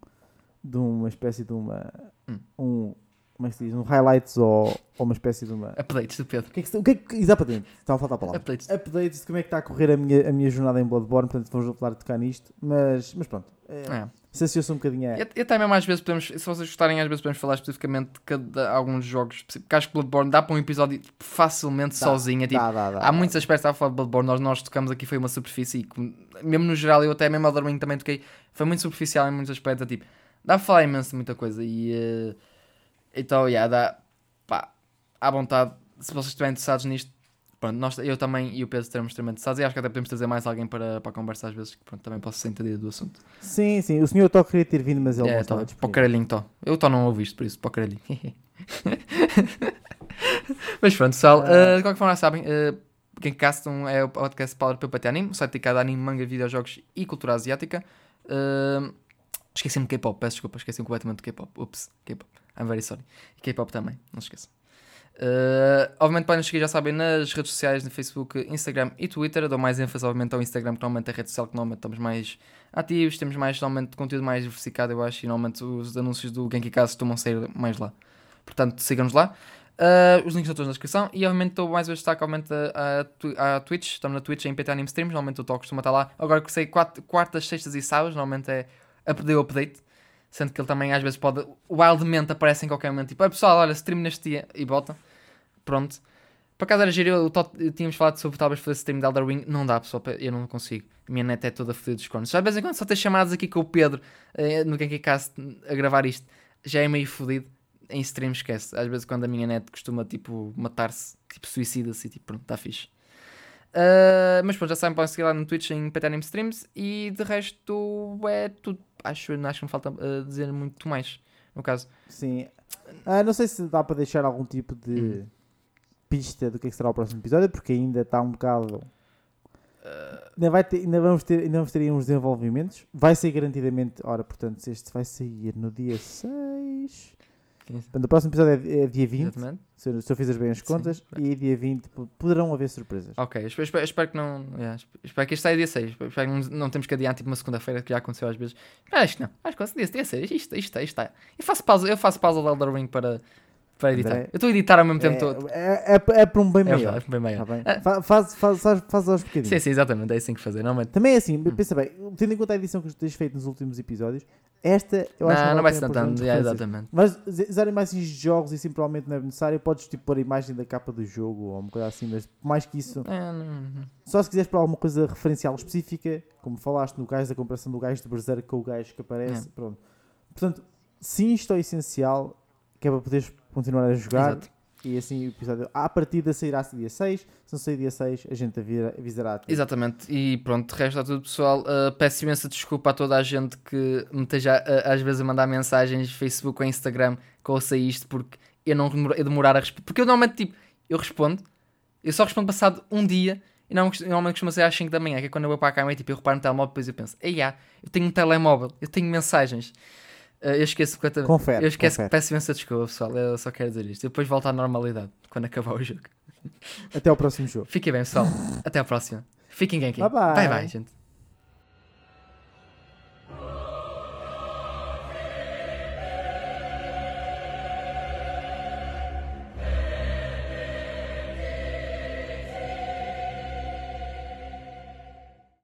S2: de uma espécie de uma,
S1: Hum.
S2: um, como é que se diz, um highlights ou, ou uma espécie de uma.
S1: Updates do Pedro.
S2: O que é que, o que, é que exatamente, estava a faltar a palavra.
S1: Updates.
S2: Updates de como é que está a correr a minha, a minha jornada em Bloodborne, portanto vamos voltar a tocar nisto, mas, mas pronto, é,
S1: É.
S2: saciou-se um bocadinho. É,
S1: e até mesmo às vezes podemos, se vocês gostarem, às vezes podemos falar especificamente de cada, alguns jogos, porque acho que Bloodborne dá para um episódio facilmente
S2: Dá,
S1: sozinho. É, tipo,
S2: dá, dá, dá,
S1: há muitos aspectos a falar de Bloodborne, nós, nós tocamos aqui, foi uma superfície, e mesmo no geral, eu até mesmo ao Dormin também toquei, foi muito superficial em muitos aspectos, é tipo, dá para falar imenso de muita coisa e eh, então, yeah, dá, pá, à vontade, se vocês estiverem interessados nisto, pronto, nós, eu também e o Pedro estamos extremamente interessados e acho que até podemos trazer mais alguém para, para a conversa às vezes, que pronto, também posso ser entendido do assunto.
S2: Sim, sim. O senhor Tó queria ter vindo, mas ele
S1: É,
S2: não estava
S1: para o caralhinho, Tó. Eu Tó não ouvi isto, por isso, para o caralhinho. [LAUGHS] Mas pronto, pessoal, uh, de qualquer forma, sabem, uh, Genkcastum é o podcast powered pelo PT Anime, um site dedicado a anime, manga, videojogos e cultura asiática. Uh, Esqueci-me de K-pop, peço desculpa, esqueci-me completamente de K-pop. Ups, K-pop. I'm very sorry. E K-pop também, não se esqueçam. Uh, obviamente podem nos seguir, já sabem, nas redes sociais, no Facebook, Instagram e Twitter. Eu dou mais ênfase, obviamente, ao Instagram, que normalmente é a rede social que normalmente estamos mais ativos, temos mais, normalmente, conteúdo mais diversificado, eu acho, e normalmente os anúncios do Genkicast costumam sair mais lá. Portanto, sigam-nos lá. Uh, os links estão todos na descrição. E, obviamente, estou mais vezes destaque, obviamente, a, a, Twi- a Twitch. Estamos na Twitch em PT Anime Streams. Normalmente o Tó costuma estar lá. Agora que sei, quartas, sextas e sábados, normalmente é a o update. Sendo que ele também às vezes pode wildmente aparece em qualquer momento. Tipo, "Ah, pessoal, olha, stream neste dia e bota. Pronto. Por acaso era giro, Tó- tínhamos falado sobre talvez fazer stream de Elder Ring. Não dá, pessoal, eu não consigo. Minha net é toda fodida dos cornos. Já de vez em quando só ter chamadas aqui com o Pedro eh, no Genkicast a gravar isto. Já é meio fodido. Em stream esquece. Às vezes quando a minha net costuma tipo matar-se, tipo suicida-se e tipo pronto, está fixe. Ah, mas pronto, já sabem, podem seguir lá no Twitch em Anime Streams e de resto é tudo. Acho, acho que me falta ah, dizer muito mais. No caso,
S2: Sim. Ah, não sei se dá para deixar algum tipo de
S1: Hum.
S2: pista do que, é que será o próximo episódio, porque ainda está um bocado. Ainda, vai ter, ainda, vamos ter, ainda vamos ter aí uns desenvolvimentos. Vai ser garantidamente. Ora, portanto, se este vai sair no dia 6. Portanto, o próximo episódio é, é dia 20,
S1: exatamente.
S2: se, eu- se eu fizer bem as
S1: Sim,
S2: contas,
S1: bem.
S2: e dia 20 po- poderão haver surpresas.
S1: Ok, espero, espero- espero que não. yeah, espero- que este saia dia 6. Espero que não, não temos que adiar tipo uma segunda-feira, que já aconteceu às vezes. Mas acho que não. Acho que dia, dia 6. Isto, isto, isto, isto. Eu faço pausa, eu faço pausa do Elder Ring para, para editar.
S2: André,
S1: eu estou a editar ao mesmo tempo todo.
S2: É, é, é, é para um bem
S1: É
S2: maior.
S1: verdade, bem maior.
S2: Tá?
S1: Ah.
S2: Fa- Faz, faz, faz, faz aos bocadinhos.
S1: Sim, sim, exatamente. É assim que fazer. Normalmente.
S2: Também é assim,
S1: Hum.
S2: pensa bem, tendo em conta a edição que tens feito nos últimos episódios, esta eu acho que
S1: Não, não vai ser tanto.
S2: referências.
S1: exatamente.
S2: Mas usar imagens de jogos e assim provavelmente não é necessário, podes tipo pôr a imagem da capa do jogo ou uma coisa assim, mas mais que isso,
S1: É, não- não-
S2: só se quiseres para alguma coisa referencial específica, como falaste no gajo da comparação do gajo de Berserk com o gajo que aparece,
S1: É.
S2: pronto. Portanto, sim, isto é essencial, que é para poderes continuar a jogar.
S1: Exato.
S2: E assim o episódio, à partida sairá -se dia 6, se não sair dia 6, a gente avisará a ti.
S1: Exatamente, e pronto, de resto está tudo pessoal. Uh, peço imensa desculpa a toda a gente que me esteja uh, às vezes a mandar mensagens Facebook ou Instagram que ouça isto porque eu não demor- eu demorar a responder. Porque eu normalmente tipo, eu respondo, eu só respondo passado um dia e não, normalmente costuma ser às 5 da manhã, que é quando eu vou para a cama e tipo, eu reparo no telemóvel depois eu penso, ei, eu tenho um telemóvel, eu tenho mensagens. Uh, eu esqueço completamente.
S2: Confere,
S1: Eu esqueço
S2: confere.
S1: que peço imensa desculpa, pessoal. Eu só quero dizer isto. Depois volto à normalidade quando acabar o jogo.
S2: Até ao próximo jogo.
S1: Fiquem bem, pessoal. Até à próxima. Fiquem aqui.
S2: Bye bye.
S1: Bye bye, gente.